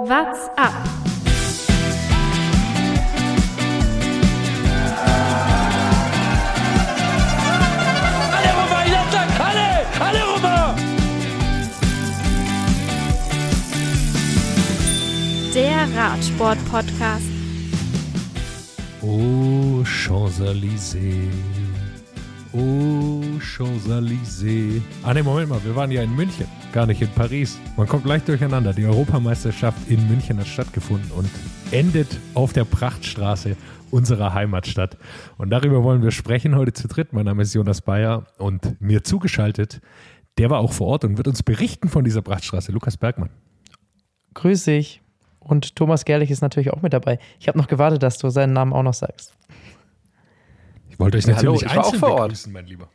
What's up? Alle rüber, sag, alle, alle rüber! Der Radsport-Podcast. Oh, Champs-Élysées. Oh, Champs-Élysées. Ah, ne, Moment mal, wir waren ja in München, gar nicht in Paris. Man kommt gleich durcheinander. Die Europameisterschaft in München hat stattgefunden und endet auf der Prachtstraße unserer Heimatstadt. Und darüber wollen wir sprechen heute zu dritt. Mein Name ist Jonas Bayer und mir zugeschaltet, der war auch vor Ort und wird uns berichten von dieser Prachtstraße. Lukas Bergmann. Grüß dich. Und Thomas Gerlich ist natürlich auch mit dabei. Ich habe noch gewartet, dass du seinen Namen auch noch sagst. Ich wollte euch Ja, natürlich hallo, ich war auch einzeln vor Ort. begrüßen, mein Lieber.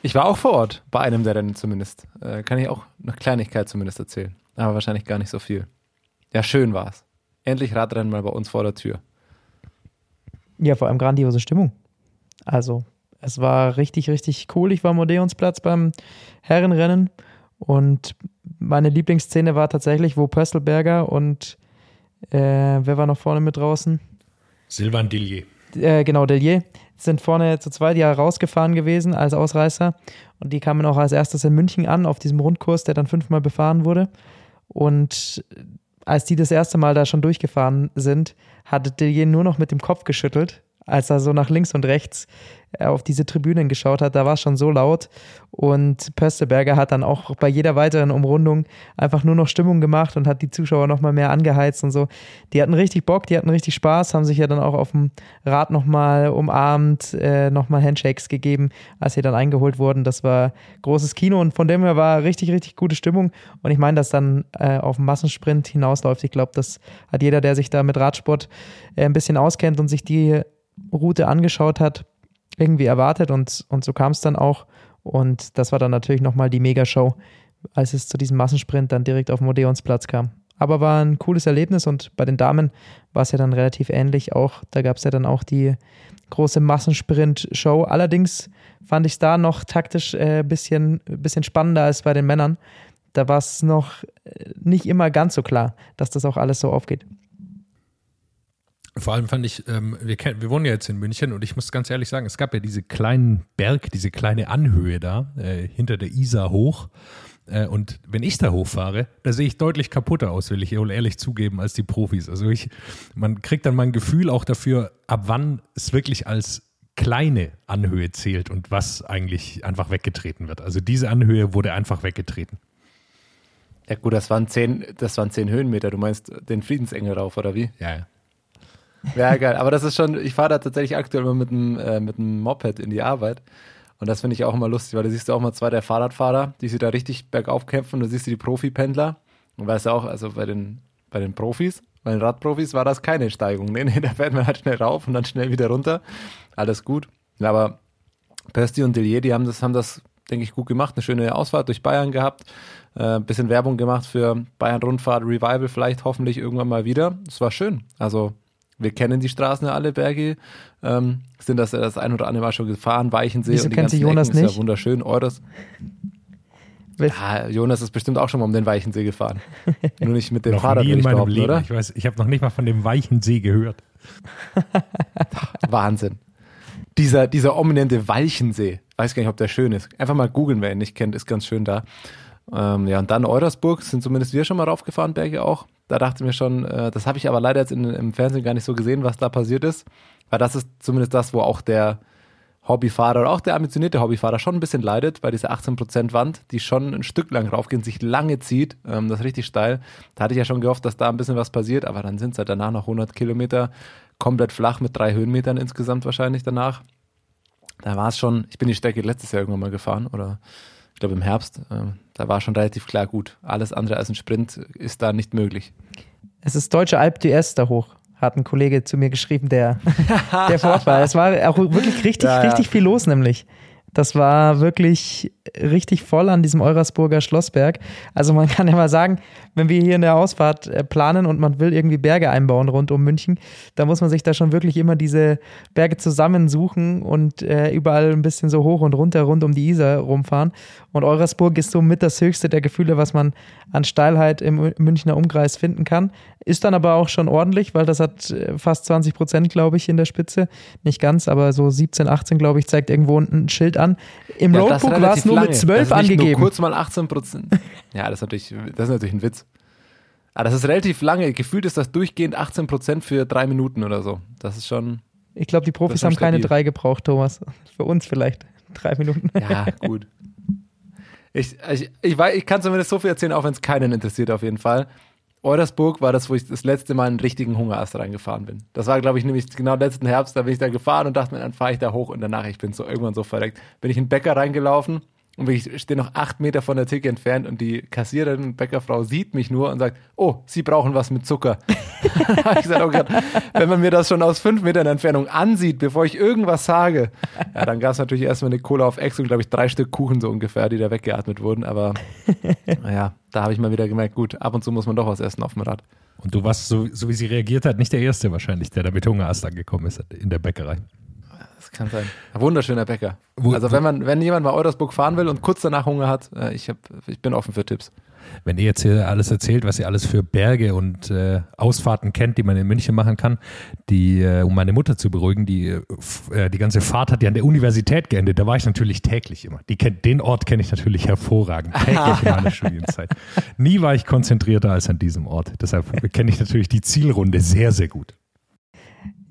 Ich war auch vor Ort, bei einem der Rennen zumindest. Äh, kann ich auch eine Kleinigkeit zumindest erzählen. Aber wahrscheinlich gar nicht so viel. Ja, schön war's. Endlich Radrennen mal bei uns vor der Tür. Ja, vor allem grandiose Stimmung. Also, es war richtig, richtig cool. Ich war am Odeonsplatz beim Herrenrennen und meine Lieblingsszene war tatsächlich, wo Pösselberger und äh, wer war noch vorne mit draußen? Silvan Dillier. Äh, genau, Delier, sind vorne zu zweit ja rausgefahren gewesen als Ausreißer und die kamen auch als erstes in München an auf diesem Rundkurs, der dann fünfmal befahren wurde. Und als die das erste Mal da schon durchgefahren sind, hat Delier nur noch mit dem Kopf geschüttelt, als er so nach links und rechts äh, auf diese Tribünen geschaut hat. Da war es schon so laut. Und Pösteberger hat dann auch bei jeder weiteren Umrundung einfach nur noch Stimmung gemacht und hat die Zuschauer noch mal mehr angeheizt und so. Die hatten richtig Bock, die hatten richtig Spaß, haben sich ja dann auch auf dem Rad noch mal umarmt, äh, noch mal Handshakes gegeben, als sie dann eingeholt wurden. Das war großes Kino und von dem her war richtig, richtig gute Stimmung. Und ich meine, dass dann äh, auf den Massensprint hinausläuft. Ich glaube, das hat jeder, der sich da mit Radsport äh, ein bisschen auskennt und sich die Route angeschaut hat, irgendwie erwartet und, und so kam es dann auch. Und das war dann natürlich nochmal die Megashow, als es zu diesem Massensprint dann direkt auf dem Odeonsplatz kam. Aber war ein cooles Erlebnis und bei den Damen war es ja dann relativ ähnlich auch. Da gab es ja dann auch die große Massensprint-Show. Allerdings fand ich es da noch taktisch ein äh, bisschen, bisschen spannender als bei den Männern. Da war es noch äh, nicht immer ganz so klar, dass das auch alles so aufgeht. Vor allem fand ich, ähm, wir, kennen, wir wohnen ja jetzt in München und ich muss ganz ehrlich sagen, es gab ja diese kleinen Berg, diese kleine Anhöhe da, äh, hinter der Isar hoch. Äh, und wenn ich da hochfahre, da sehe ich deutlich kaputter aus, will ich wohl ehrlich zugeben, als die Profis. Also ich, man kriegt dann mal ein Gefühl auch dafür, ab wann es wirklich als kleine Anhöhe zählt und was eigentlich einfach weggetreten wird. Also diese Anhöhe wurde einfach weggetreten. Ja gut, das waren zehn, das waren zehn Höhenmeter. Du meinst den Friedensengel rauf, oder wie? Ja, ja. Ja, geil. Aber das ist schon, ich fahre da tatsächlich aktuell immer mit einem, äh, Moped in die Arbeit. Und das finde ich auch immer lustig, weil da siehst du auch mal zwei der Fahrradfahrer, die sich da richtig bergauf kämpfen. Da siehst du die Profipendler. Und weißt du auch, also bei den, bei den Profis, bei den Radprofis war das keine Steigung. Nee, nee, da fährt man halt schnell rauf und dann schnell wieder runter. Alles gut. Aber Pösti und Delier, die haben das, haben das, denke ich, gut gemacht. Eine schöne Ausfahrt durch Bayern gehabt. Äh, bisschen Werbung gemacht für Bayern Rundfahrt Revival, vielleicht hoffentlich irgendwann mal wieder. Es war schön. Also wir kennen die Straßen ja alle, Berge. Ähm, sind das das ein oder andere Mal schon gefahren, Weichensee Wieso und die kennt sie ganzen Jonas Ecken, ist nicht? ja wunderschön. Eures. Wel- Ja, Jonas ist bestimmt auch schon mal um den Weichensee gefahren. Nur nicht mit dem Noch Fahrrad, nie in ich meinem Leben. oder? Ich weiß, ich habe noch nicht mal von dem weichen See gehört. Wahnsinn. Dieser, dieser ominente Walchensee. Weiß gar nicht, ob der schön ist. Einfach mal googeln, wer ihn nicht kennt, ist ganz schön da. Ähm, ja, und dann Eurasburg sind zumindest wir schon mal raufgefahren, Berge auch. Da dachte ich mir schon, äh, das habe ich aber leider jetzt in, im Fernsehen gar nicht so gesehen, was da passiert ist. Weil das ist zumindest das, wo auch der Hobbyfahrer oder auch der ambitionierte Hobbyfahrer schon ein bisschen leidet, bei dieser 18% Wand, die schon ein Stück lang raufgeht, sich lange zieht. Ähm, das ist richtig steil. Da hatte ich ja schon gehofft, dass da ein bisschen was passiert, aber dann sind es halt danach noch 100 Kilometer komplett flach mit drei Höhenmetern insgesamt wahrscheinlich danach. Da war es schon, ich bin die Strecke letztes Jahr irgendwann mal gefahren oder ich glaube im Herbst. Ähm, da war schon relativ klar gut. Alles andere als ein Sprint ist da nicht möglich. Es ist deutsche Alp d'Huez da hoch, hat ein Kollege zu mir geschrieben, der, der vor Ort war. Es war auch wirklich richtig, Ja, ja. richtig viel los, nämlich. Das war wirklich richtig voll an diesem Eurasburger Schlossberg. Also man kann ja mal sagen, wenn wir hier in der Ausfahrt äh, planen und man will irgendwie Berge einbauen rund um München, da muss man sich da schon wirklich immer diese Berge zusammensuchen und äh, überall ein bisschen so hoch und runter rund um die Isar rumfahren. Und Eurasburg ist so mit das höchste der Gefühle, was man an Steilheit im Münchner Umkreis finden kann. Ist dann aber auch schon ordentlich, weil das hat äh, fast 20 Prozent, glaube ich, in der Spitze. Nicht ganz, aber so 17, 18, glaube ich, zeigt irgendwo ein Schild an. Im Ja, Roadbook war es nur lange. mit 12 das ist nicht angegeben. Nur kurz mal 18 Prozent. ja, das ist, natürlich, das ist natürlich ein Witz. Aber das ist relativ lange. Gefühlt ist das durchgehend 18 Prozent für drei Minuten oder so. Das ist schon, Ich glaube, die Profis haben keine stabil. drei gebraucht, Thomas. Für uns vielleicht drei Minuten. ja, gut. Ich, ich, ich, weiß, ich kann zumindest so viel erzählen, auch wenn es keinen interessiert, auf jeden Fall. Eudersburg war das, wo ich das letzte Mal einen richtigen Hungerast reingefahren bin. Das war, glaube ich, nämlich genau letzten Herbst, da bin ich da gefahren und dachte mir, dann fahre ich da hoch und danach, ich bin so irgendwann so verreckt. Bin ich in den Bäcker reingelaufen und ich stehe noch acht Meter von der Theke entfernt und die Kassiererin und Bäckerfrau sieht mich nur und sagt, oh, Sie brauchen was mit Zucker. ich gesagt, oh Gott, wenn man mir das schon aus fünf Metern Entfernung ansieht, bevor ich irgendwas sage, ja, dann gab es natürlich erstmal eine Cola auf Ex und, glaube ich, drei Stück Kuchen so ungefähr, die da weggeatmet wurden, aber naja, da habe ich mal wieder gemerkt, gut, ab und zu muss man doch was essen auf dem Rad. Und du warst, so, so wie sie reagiert hat, nicht der Erste wahrscheinlich, der da mit Hungerast angekommen ist in der Bäckerei. Das kann sein. Ein wunderschöner Bäcker. Wo- also wenn man, wenn jemand mal Eudersburg fahren will und kurz danach Hunger hat, äh, ich, hab, ich bin offen für Tipps. Wenn ihr jetzt hier alles erzählt, was ihr alles für Berge und äh, Ausfahrten kennt, die man in München machen kann, die, äh, um meine Mutter zu beruhigen, die, äh, f- äh, die ganze Fahrt hat ja an der Universität geendet. Da war ich natürlich täglich immer. Die kennt, den Ort kenne ich natürlich hervorragend. Täglich in meiner Studienzeit. Nie war ich konzentrierter als an diesem Ort. Deshalb kenne ich natürlich die Zielrunde sehr, sehr gut.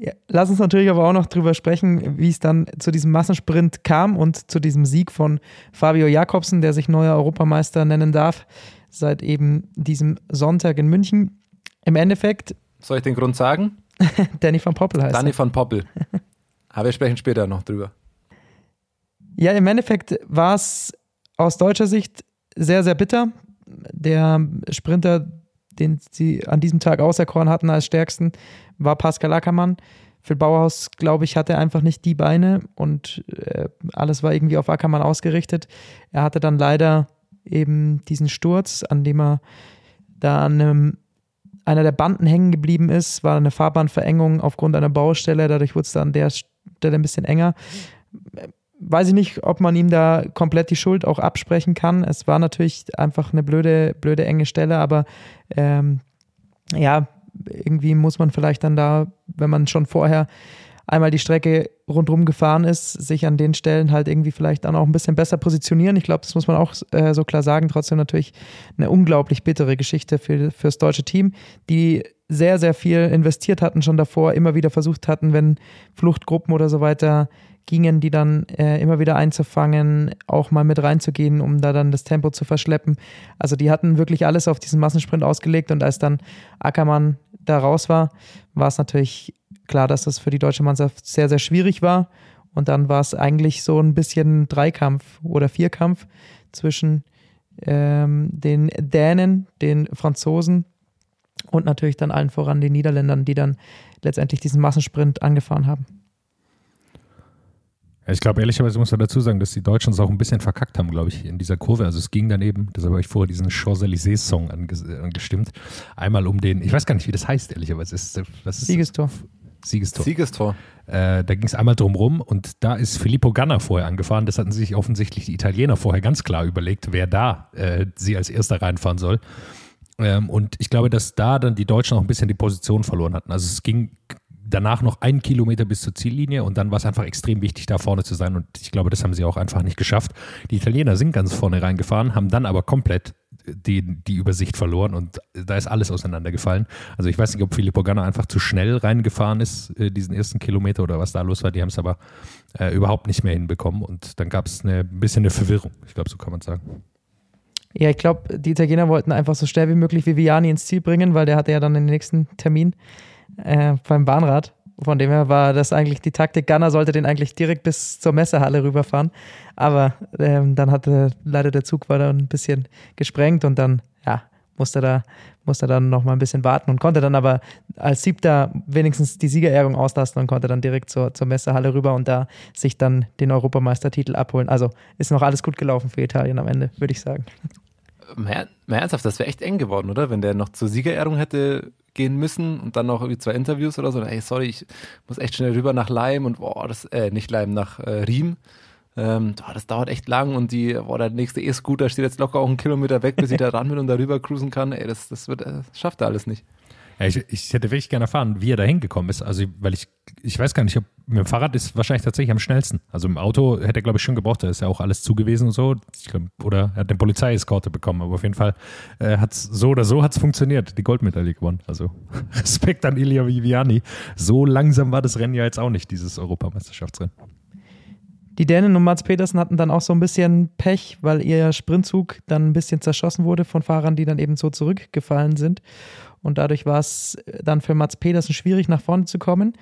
Ja, lass uns natürlich aber auch noch drüber sprechen, wie es dann zu diesem Massensprint kam und zu diesem Sieg von Fabio Jakobsen, der sich neuer Europameister nennen darf, seit eben diesem Sonntag in München. Im Endeffekt, Soll ich den Grund sagen? Danny van Poppel heißt Danny er. von Poppel. Aber wir sprechen später noch drüber. Ja, im Endeffekt war es aus deutscher Sicht sehr, sehr bitter. Der Sprinter, den sie an diesem Tag auserkoren hatten als stärksten, war Pascal Ackermann. Phil Bauhaus, glaube ich, hatte einfach nicht die Beine und äh, alles war irgendwie auf Ackermann ausgerichtet. Er hatte dann leider eben diesen Sturz, an dem er da an einem, einer der Banden hängen geblieben ist, war eine Fahrbahnverengung aufgrund einer Baustelle, dadurch wurde es dann an der Stelle ein bisschen enger weiß ich nicht, ob man ihm da komplett die Schuld auch absprechen kann. Es war natürlich einfach eine blöde, blöde enge Stelle, aber ähm, ja, irgendwie muss man vielleicht dann da, wenn man schon vorher einmal die Strecke rundherum gefahren ist, sich an den Stellen halt irgendwie vielleicht dann auch ein bisschen besser positionieren. Ich glaube, das muss man auch äh, so klar sagen. Trotzdem natürlich eine unglaublich bittere Geschichte für, fürs deutsche Team, die sehr, sehr viel investiert hatten schon davor, immer wieder versucht hatten, wenn Fluchtgruppen oder so weiter gingen, die dann äh, immer wieder einzufangen, auch mal mit reinzugehen, um da dann das Tempo zu verschleppen. Also die hatten wirklich alles auf diesen Massensprint ausgelegt und als dann Ackermann da raus war, war es natürlich klar, dass das für die deutsche Mannschaft sehr, sehr schwierig war. Und dann war es eigentlich so ein bisschen Dreikampf oder Vierkampf zwischen ähm, den Dänen, den Franzosen und natürlich dann allen voran den Niederländern, die dann letztendlich diesen Massensprint angefahren haben. Ja, Ich glaube, ehrlicherweise muss man dazu sagen, dass die Deutschen es auch ein bisschen verkackt haben, glaube ich, in dieser Kurve. Also es ging daneben, deshalb habe ich vorher diesen Champs-Élysées-Song anges angestimmt. Einmal um den, ich weiß gar nicht, wie das heißt, ehrlicherweise. Ist, was ist Siegestor. Siegestor. Siegestor. Äh, da ging es einmal drum rum und da ist Filippo Ganna vorher angefahren. Das hatten sich offensichtlich die Italiener vorher ganz klar überlegt, wer da äh, sie als erster reinfahren soll. Ähm, und ich glaube, dass da dann die Deutschen auch ein bisschen die Position verloren hatten. Also es ging danach noch einen Kilometer bis zur Ziellinie und dann war es einfach extrem wichtig, da vorne zu sein. Und ich glaube, das haben sie auch einfach nicht geschafft. Die Italiener sind ganz vorne reingefahren, haben dann aber komplett die, die Übersicht verloren und da ist alles auseinandergefallen. Also ich weiß nicht, ob Filippo Ganna einfach zu schnell reingefahren ist, äh, diesen ersten Kilometer oder was da los war. Die haben es aber äh, überhaupt nicht mehr hinbekommen und dann gab es ein bisschen eine Verwirrung. Ich glaube, so kann man sagen. Ja, ich glaube, die Italiener wollten einfach so schnell wie möglich Viviani ins Ziel bringen, weil der hatte ja dann den nächsten Termin äh, beim Bahnrad. Von dem her war das eigentlich die Taktik. Gunner sollte den eigentlich direkt bis zur Messehalle rüberfahren. Aber ähm, dann hatte leider der Zug war da ein bisschen gesprengt und dann, ja, musste da, musste dann noch mal ein bisschen warten und konnte dann aber als Siebter wenigstens die Siegerehrung auslassen und konnte dann direkt zur, zur Messehalle rüber und da sich dann den Europameistertitel abholen. Also ist noch alles gut gelaufen für Italien am Ende, würde ich sagen. Mal, mal ernsthaft, das wäre echt eng geworden, oder? Wenn der noch zur Siegerehrung hätte gehen müssen und dann noch irgendwie zwei Interviews oder so. Ey, sorry, ich muss echt schnell rüber nach Leim und boah, das, äh, nicht Leim, nach äh, Riem. Ähm, boah, das dauert echt lang und die, boah, der nächste E-Scooter steht jetzt locker auch einen Kilometer weg, bis ich da ran bin und da rüber cruisen kann. Ey, das, das wird, das schafft er alles nicht. Ja, ich, ich hätte wirklich gerne erfahren, wie er da hingekommen ist. Also, weil ich, ich weiß gar nicht, ob mit dem Fahrrad ist wahrscheinlich tatsächlich am schnellsten. Also im Auto hätte er, glaube ich, schon gebraucht. Da ist ja auch alles zugewiesen und so. Glaub, oder er hat eine Polizeieskorte bekommen. Aber auf jeden Fall äh, hat es so oder so hat's funktioniert. Die Goldmedaille gewonnen. Also Respekt an Ilya Viviani. So langsam war das Rennen ja jetzt auch nicht, dieses Europameisterschaftsrennen. Die Dänen und Mats Petersen hatten dann auch so ein bisschen Pech, weil ihr Sprintzug dann ein bisschen zerschossen wurde von Fahrern, die dann eben so zurückgefallen sind. Und dadurch war es dann für Mats Pedersen schwierig, nach vorne zu kommen.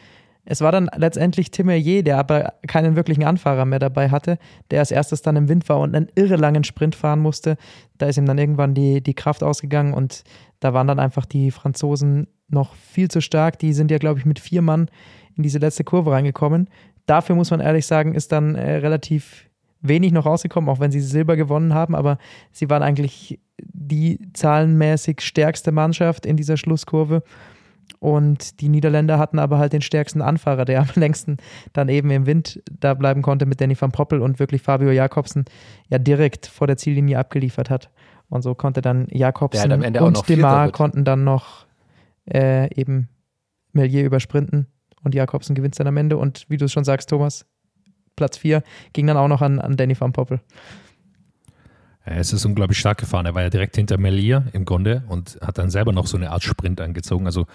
Es war dann letztendlich Tim Merlier, der aber keinen wirklichen Anfahrer mehr dabei hatte, der als erstes dann im Wind war und einen irre langen Sprint fahren musste. Da ist ihm dann irgendwann die, die Kraft ausgegangen und da waren dann einfach die Franzosen noch viel zu stark. Die sind ja, glaube ich, mit vier Mann in diese letzte Kurve reingekommen. Dafür muss man ehrlich sagen, ist dann äh, relativ wenig noch rausgekommen, auch wenn sie Silber gewonnen haben, aber sie waren eigentlich die zahlenmäßig stärkste Mannschaft in dieser Schlusskurve. Und die Niederländer hatten aber halt den stärksten Anfahrer, der am längsten dann eben im Wind da bleiben konnte mit Danny van Poppel und wirklich Fabio Jakobsen ja direkt vor der Ziellinie abgeliefert hat. Und so konnte dann Jakobsen und Demar konnten dann noch äh, eben Melier übersprinten und Jakobsen gewinnt dann am Ende. Und wie du es schon sagst, Thomas, Platz 4 ging dann auch noch an, an Danny van Poppel. Es ist unglaublich stark gefahren. Er war ja direkt hinter Melier im Grunde und hat dann selber noch so eine Art Sprint angezogen. Also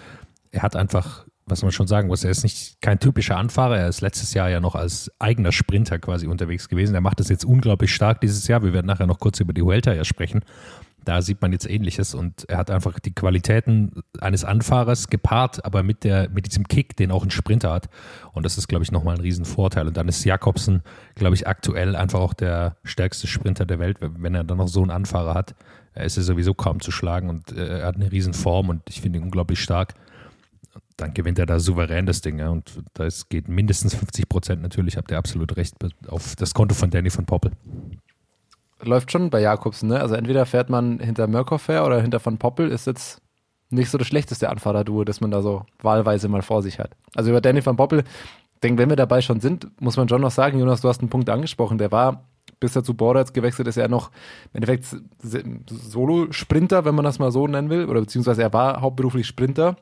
er hat einfach, was man schon sagen muss, er ist nicht kein typischer Anfahrer. Er ist letztes Jahr ja noch als eigener Sprinter quasi unterwegs gewesen. Er macht das jetzt unglaublich stark dieses Jahr. Wir werden nachher noch kurz über die Huelta ja sprechen. Da sieht man jetzt Ähnliches und er hat einfach die Qualitäten eines Anfahrers gepaart, aber mit, der, mit diesem Kick, den auch ein Sprinter hat. Und das ist, glaube ich, nochmal ein Riesenvorteil. Und dann ist Jakobsen, glaube ich, aktuell einfach auch der stärkste Sprinter der Welt. Wenn er dann noch so einen Anfahrer hat, ist er sowieso kaum zu schlagen und äh, er hat eine Riesenform und ich finde ihn unglaublich stark. Dann gewinnt er da souverän das Ding. Ja. Und das geht mindestens 50 Prozent natürlich, habt ihr absolut recht, auf das Konto von Danny von Poppel läuft schon bei Jakobsen, ne? Also entweder fährt man hinter Murkoff her oder hinter Van Poppel, ist jetzt nicht so das schlechteste Anfahrerduo, das man da so wahlweise mal vor sich hat. Also über Danny Van Poppel, denke, wenn wir dabei schon sind, muss man schon noch sagen, Jonas, du hast einen Punkt angesprochen, der war, bis er zu Boratz gewechselt ist, er noch im Endeffekt Solo-Sprinter, wenn man das mal so nennen will, oder beziehungsweise er war hauptberuflich Sprinter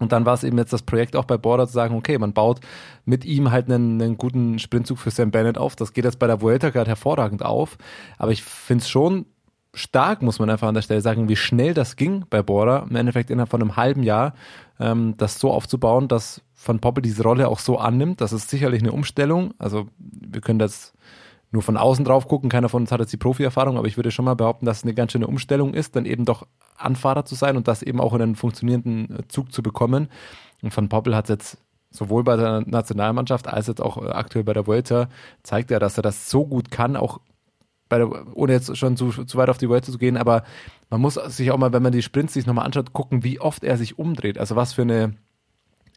und dann war es eben jetzt das Projekt auch bei Border zu sagen, okay, man baut mit ihm halt einen, einen guten Sprintzug für Sam Bennett auf. Das geht jetzt bei der Vuelta gerade hervorragend auf. Aber ich finde es schon stark, muss man einfach an der Stelle sagen, wie schnell das ging bei Border. Im Endeffekt innerhalb von einem halben Jahr, ähm, das so aufzubauen, dass Van Poppel diese Rolle auch so annimmt. Das ist sicherlich eine Umstellung. Also wir können das nur von außen drauf gucken. Keiner von uns hat jetzt die Profi-Erfahrung, aber ich würde schon mal behaupten, dass es eine ganz schöne Umstellung ist, dann eben doch Anfahrer zu sein und das eben auch in einen funktionierenden äh, Zug zu bekommen. Und Van Poppel hat jetzt sowohl bei der Nationalmannschaft als jetzt auch äh, aktuell bei der Vuelta zeigt er, dass er das so gut kann, auch der, ohne jetzt schon zu, zu weit auf die Vuelta zu gehen, aber man muss sich auch mal, wenn man die Sprints sich nochmal anschaut, gucken, wie oft er sich umdreht. Also was für eine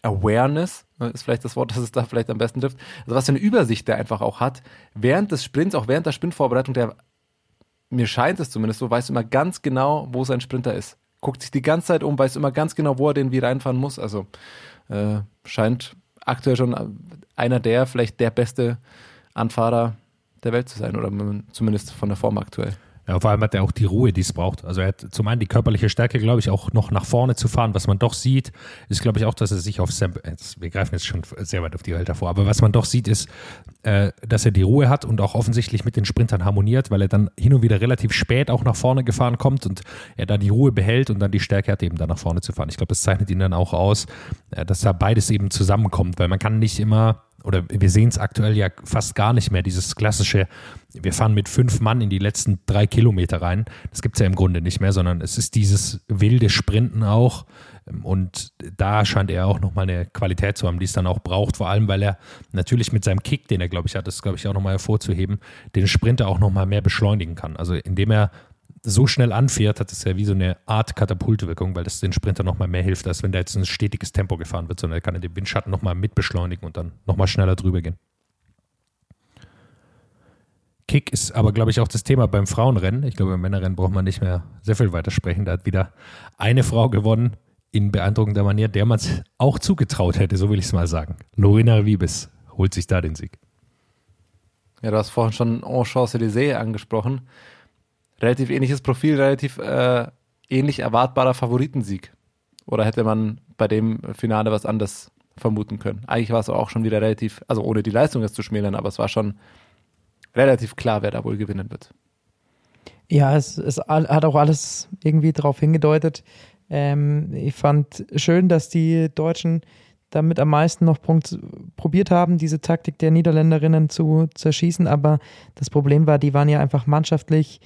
Awareness, ne, ist vielleicht das Wort, das es da vielleicht am besten trifft. Also was für eine Übersicht der einfach auch hat. Während des Sprints, auch während der Sprintvorbereitung, der, mir scheint es zumindest so, weiß immer ganz genau, wo sein Sprinter ist. Guckt sich die ganze Zeit um, weiß immer ganz genau, wo er den wie reinfahren muss. Also äh, scheint aktuell schon einer der, vielleicht der beste Anfahrer der Welt zu sein oder zumindest von der Form aktuell. Ja, vor allem hat er auch die Ruhe, die es braucht. Also er hat zum einen die körperliche Stärke, glaube ich, auch noch nach vorne zu fahren. Was man doch sieht, ist, glaube ich, auch, dass er sich auf Sam, wir greifen jetzt schon sehr weit auf die Welt davor, aber was man doch sieht, ist, äh, dass er die Ruhe hat und auch offensichtlich mit den Sprintern harmoniert, weil er dann hin und wieder relativ spät auch nach vorne gefahren kommt und er da die Ruhe behält und dann die Stärke hat, eben da nach vorne zu fahren. Ich glaube, das zeichnet ihn dann auch aus, äh, dass da beides eben zusammenkommt, weil man kann nicht immer oder wir sehen es aktuell ja fast gar nicht mehr, dieses klassische, wir fahren mit fünf Mann in die letzten drei Kilometer rein. Das gibt es ja im Grunde nicht mehr, sondern es ist dieses wilde Sprinten auch. Und da scheint er auch nochmal eine Qualität zu haben, die es dann auch braucht, vor allem weil er natürlich mit seinem Kick, den er, glaube ich, hat, das glaube ich auch nochmal hervorzuheben, den Sprinter auch nochmal mehr beschleunigen kann. Also indem er so schnell anfährt, hat es ja wie so eine Art Katapultwirkung, weil das den Sprinter nochmal mehr hilft, als wenn da jetzt ein stetiges Tempo gefahren wird, sondern er kann den Windschatten nochmal mitbeschleunigen und dann nochmal schneller drüber gehen. Kick ist aber, glaube ich, auch das Thema beim Frauenrennen. Ich glaube, beim Männerrennen braucht man nicht mehr sehr viel weiter sprechen. Da hat wieder eine Frau gewonnen in beeindruckender Manier, der man es auch zugetraut hätte, so will ich es mal sagen. Lorena Wiebes holt sich da den Sieg. Ja, du hast vorhin schon Champs-Élysées angesprochen. Relativ ähnliches Profil, relativ äh, ähnlich erwartbarer Favoritensieg. Oder hätte man bei dem Finale was anderes vermuten können? Eigentlich war es auch schon wieder relativ, also ohne die Leistung jetzt zu schmälern, aber es war schon relativ klar, wer da wohl gewinnen wird. Ja, es, es hat auch alles irgendwie darauf hingedeutet. Ähm, ich fand schön, dass die Deutschen damit am meisten noch probiert haben, diese Taktik der Niederländerinnen zu zerschießen. Aber das Problem war, die waren ja einfach mannschaftlich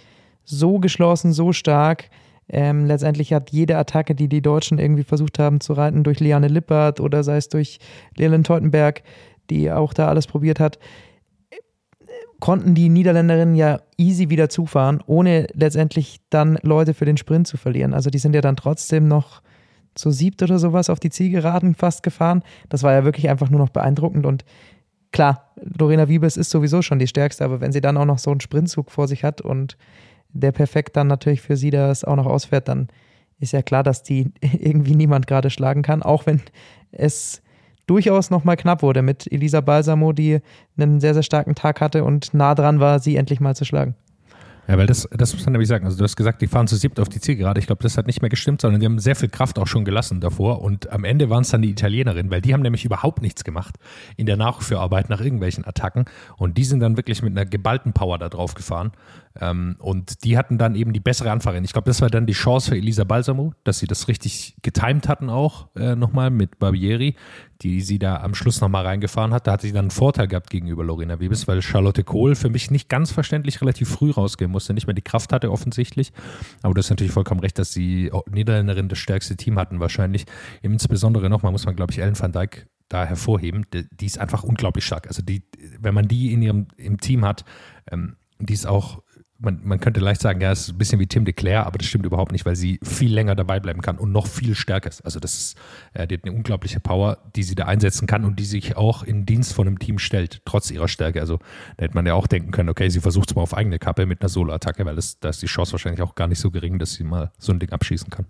so geschlossen, so stark. Ähm, letztendlich hat jede Attacke, die die Deutschen irgendwie versucht haben zu reiten, durch Liane Lippert oder sei es durch Leland Teutenberg, die auch da alles probiert hat, konnten die Niederländerinnen ja easy wieder zufahren, ohne letztendlich dann Leute für den Sprint zu verlieren. Also die sind ja dann trotzdem noch zu siebt oder sowas auf die Zielgeraden fast gefahren. Das war ja wirklich einfach nur noch beeindruckend und klar, Lorena Wiebes ist sowieso schon die stärkste, aber wenn sie dann auch noch so einen Sprintzug vor sich hat und der perfekt dann natürlich für sie das auch noch ausfährt, dann ist ja klar, dass die irgendwie niemand gerade schlagen kann, auch wenn es durchaus nochmal knapp wurde mit Elisa Balsamo, die einen sehr, sehr starken Tag hatte und nah dran war, sie endlich mal zu schlagen. Ja, weil das, das muss man nämlich sagen. Also du hast gesagt, die fahren zu siebt auf die Zielgerade. Ich glaube, das hat nicht mehr gestimmt, sondern die haben sehr viel Kraft auch schon gelassen davor. Und am Ende waren es dann die Italienerinnen, weil die haben nämlich überhaupt nichts gemacht in der Nachführarbeit nach irgendwelchen Attacken. Und die sind dann wirklich mit einer geballten Power da drauf gefahren. Ähm, und die hatten dann eben die bessere Anfahrerin. Ich glaube, das war dann die Chance für Elisa Balsamo, dass sie das richtig getimed hatten auch äh, nochmal mit Barbieri die sie da am Schluss nochmal reingefahren hat. Da hatte sie dann einen Vorteil gehabt gegenüber Lorena Wiebes, weil Charlotte Kohl für mich nicht ganz verständlich relativ früh rausgehen musste, nicht mehr die Kraft hatte offensichtlich. Aber du hast natürlich vollkommen recht, dass die Niederländerin das stärkste Team hatten wahrscheinlich. Insbesondere nochmal muss man, glaube ich, Ellen van Dijk da hervorheben. Die, die, ist einfach unglaublich stark. Also die, wenn man die in ihrem im Team hat, ähm, die ist auch man, man könnte leicht sagen, ja, es ist ein bisschen wie Tim de Claire, aber das stimmt überhaupt nicht, weil sie viel länger dabei bleiben kann und noch viel stärker ist. Also das ist, äh, die hat eine unglaubliche Power, die sie da einsetzen kann und die sich auch in Dienst von einem Team stellt, trotz ihrer Stärke. Also da hätte man ja auch denken können, okay, sie versucht es mal auf eigene Kappe mit einer Solo-Attacke, weil das, da ist die Chance wahrscheinlich auch gar nicht so gering, dass sie mal so ein Ding abschießen kann.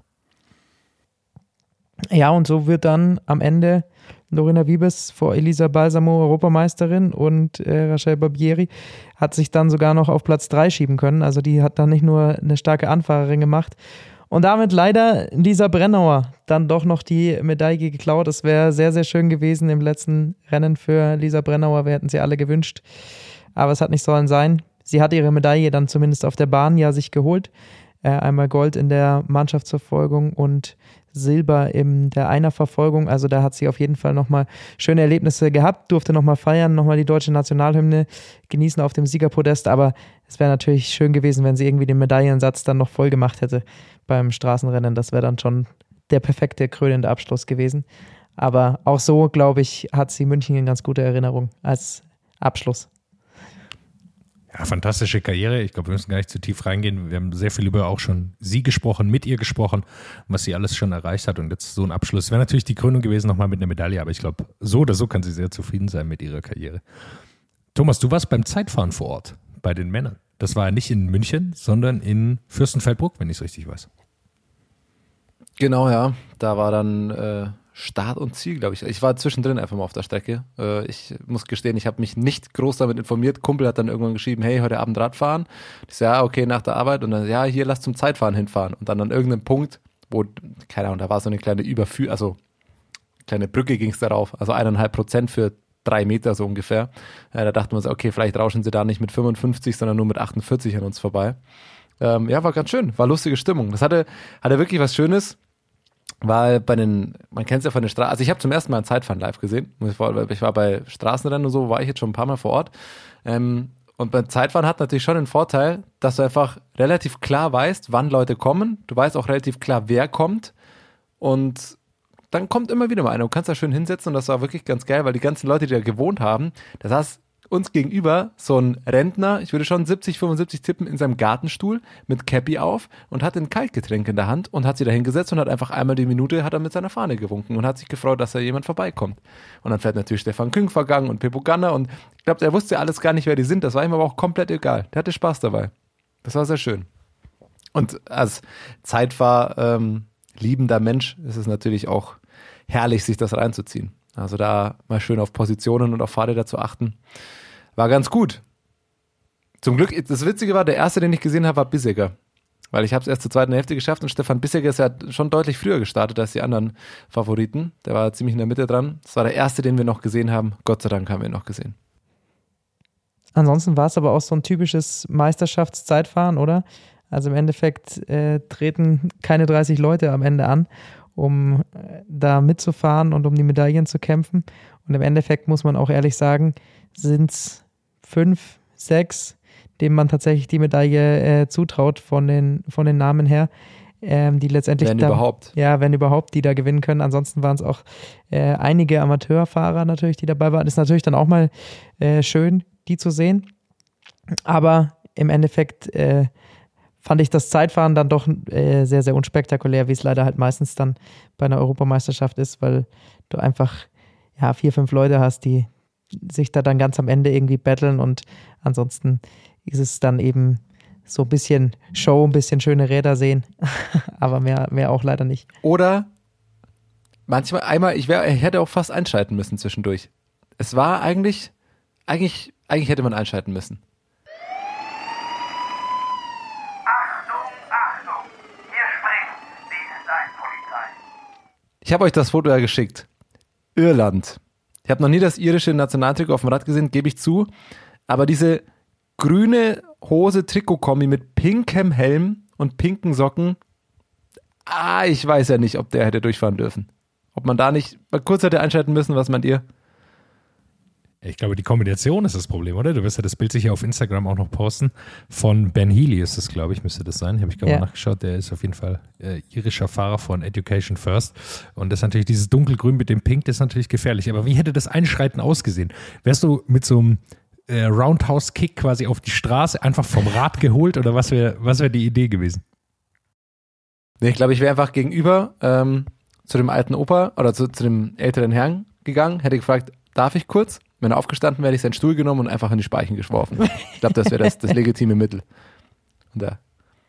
Ja, und so wird dann am Ende Lorena Wiebes vor Elisa Balsamo Europameisterin und äh, Rachel Barbieri hat sich dann sogar noch auf Platz 3 schieben können. Also die hat dann nicht nur eine starke Anfahrerin gemacht. Und damit leider Lisa Brennauer dann doch noch die Medaille geklaut. Es wäre sehr, sehr schön gewesen im letzten Rennen für Lisa Brennauer. Wir hätten sie alle gewünscht. Aber es hat nicht sollen sein. Sie hat ihre Medaille dann zumindest auf der Bahn ja sich geholt. Äh, einmal Gold in der Mannschaftsverfolgung und Silber in der Einerverfolgung. Also da hat sie auf jeden Fall nochmal schöne Erlebnisse gehabt, durfte nochmal feiern, nochmal die deutsche Nationalhymne genießen auf dem Siegerpodest. Aber es wäre natürlich schön gewesen, wenn sie irgendwie den Medaillensatz dann noch voll gemacht hätte beim Straßenrennen. Das wäre dann schon der perfekte krönende Abschluss gewesen. Aber auch so, glaube ich, hat sie München in ganz gute Erinnerung als Abschluss. Ja, fantastische Karriere. Ich glaube, wir müssen gar nicht zu tief reingehen. Wir haben sehr viel über auch schon sie gesprochen, mit ihr gesprochen, was sie alles schon erreicht hat. Und jetzt so ein Abschluss. Wäre natürlich die Krönung gewesen, nochmal mit einer Medaille. Aber ich glaube, so oder so kann sie sehr zufrieden sein mit ihrer Karriere. Thomas, du warst beim Zeitfahren vor Ort, bei den Männern. Das war ja nicht in München, sondern in Fürstenfeldbruck, wenn ich es richtig weiß. Genau, ja. Da war dann äh, Start und Ziel, glaube ich. Ich war zwischendrin einfach mal auf der Strecke. Äh, ich muss gestehen, ich habe mich nicht groß damit informiert. Kumpel hat dann irgendwann geschrieben, hey, heute Abend Radfahren. Ich so, ja, okay, nach der Arbeit. Und dann, ja, hier, lass zum Zeitfahren hinfahren. Und dann an irgendeinem Punkt, wo, keine Ahnung, da war so eine kleine Überführung, also kleine Brücke ging es darauf. Also eineinhalb Prozent für drei Meter so ungefähr. Da dachten wir uns, okay, vielleicht rauschen sie da nicht mit 55, sondern nur mit 48 an uns vorbei. Ähm, ja, war ganz schön, war lustige Stimmung. Das hatte, hatte wirklich was Schönes weil bei den, man kennt es ja von den Straßen, also ich habe zum ersten Mal ein Zeitfahren live gesehen. Ich war bei Straßenrennen und so, war ich jetzt schon ein paar Mal vor Ort. Ähm, und beim Zeitfahren hat natürlich schon den Vorteil, dass du einfach relativ klar weißt, wann Leute kommen. Du weißt auch relativ klar, wer kommt. Und dann kommt immer wieder mal einer. Du kannst da schön hinsetzen und das war wirklich ganz geil, weil die ganzen Leute, die da gewohnt haben, das saß uns gegenüber so ein Rentner, ich würde schon 70, 75 tippen, in seinem Gartenstuhl mit Cappy auf und hat ein Kaltgetränk in der Hand und hat sie da hingesetzt und hat einfach einmal die Minute, hat er mit seiner Fahne gewunken und hat sich gefreut, dass da jemand vorbeikommt. Und dann fährt natürlich Stefan Küng vergangen und Pippo Ganner und ich glaube, der wusste alles gar nicht, wer die sind. Das war ihm aber auch komplett egal. Der hatte Spaß dabei. Das war sehr schön. Und als Zeitfahr ähm, liebender Mensch ist es natürlich auch herrlich, sich das reinzuziehen. Also da mal schön auf Positionen und auf Fahrräder zu achten. War ganz gut. Zum Glück, das Witzige war, der erste, den ich gesehen habe, war Bissegger. Weil ich habe es erst zur zweiten Hälfte geschafft und Stefan Bissegger ist ja schon deutlich früher gestartet als die anderen Favoriten. Der war ziemlich in der Mitte dran. Das war der erste, den wir noch gesehen haben. Gott sei Dank haben wir ihn noch gesehen. Ansonsten war es aber auch so ein typisches Meisterschaftszeitfahren, oder? Also im Endeffekt äh, treten keine 30 Leute am Ende an, um äh, da mitzufahren und um die Medaillen zu kämpfen. Und im Endeffekt muss man auch ehrlich sagen, sind es fünf, sechs, denen man tatsächlich die Medaille äh, zutraut von den, von den Namen her. Ähm, die letztendlich Wenn da, überhaupt. ja, wenn überhaupt, die da gewinnen können. Ansonsten waren es auch äh, einige Amateurfahrer natürlich, die dabei waren. Ist natürlich dann auch mal äh, schön, die zu sehen. Aber im Endeffekt äh, fand ich das Zeitfahren dann doch äh, sehr, sehr unspektakulär, wie es leider halt meistens dann bei einer Europameisterschaft ist, weil du einfach ja vier, fünf Leute hast, die sich da dann ganz am Ende irgendwie battlen und ansonsten ist es dann eben so ein bisschen Show, ein bisschen schöne Räder sehen, aber mehr, mehr auch leider nicht. Oder manchmal, einmal, ich, wär, ich hätte auch fast einschalten müssen zwischendurch. Es war eigentlich, eigentlich, eigentlich hätte man einschalten müssen. Ich habe euch das Foto ja geschickt. Irland. Ich habe noch nie das irische Nationaltrikot auf dem Rad gesehen, gebe ich zu. Aber diese grüne Hose Trikot-Kombi mit pinkem Helm und pinken Socken, ah, ich weiß ja nicht, ob der hätte durchfahren dürfen. Ob man da nicht mal kurz hätte einschalten müssen, was meint ihr? Ich glaube, die Kombination ist das Problem, oder? Du wirst ja das Bild sicher auf Instagram auch noch posten. Von Ben Healy ist das, glaube ich, müsste das sein. Habe ich gerade Ja. mal nachgeschaut. Der ist auf jeden Fall äh, irischer Fahrer von Education First. Und das ist natürlich dieses dunkelgrün mit dem Pink, das ist natürlich gefährlich. Aber wie hätte das Einschreiten ausgesehen? Wärst du mit so einem äh, Roundhouse-Kick quasi auf die Straße einfach vom Rad geholt oder was wäre was wär die Idee gewesen? Nee, ich glaube, ich wäre einfach gegenüber ähm, zu dem alten Opa oder zu, zu dem älteren Herrn gegangen, hätte gefragt, darf ich kurz? Wenn er aufgestanden wäre, hätte ich seinen Stuhl genommen und einfach in die Speichen geschworfen. Ich glaube, das wäre das, das legitime Mittel. Und da.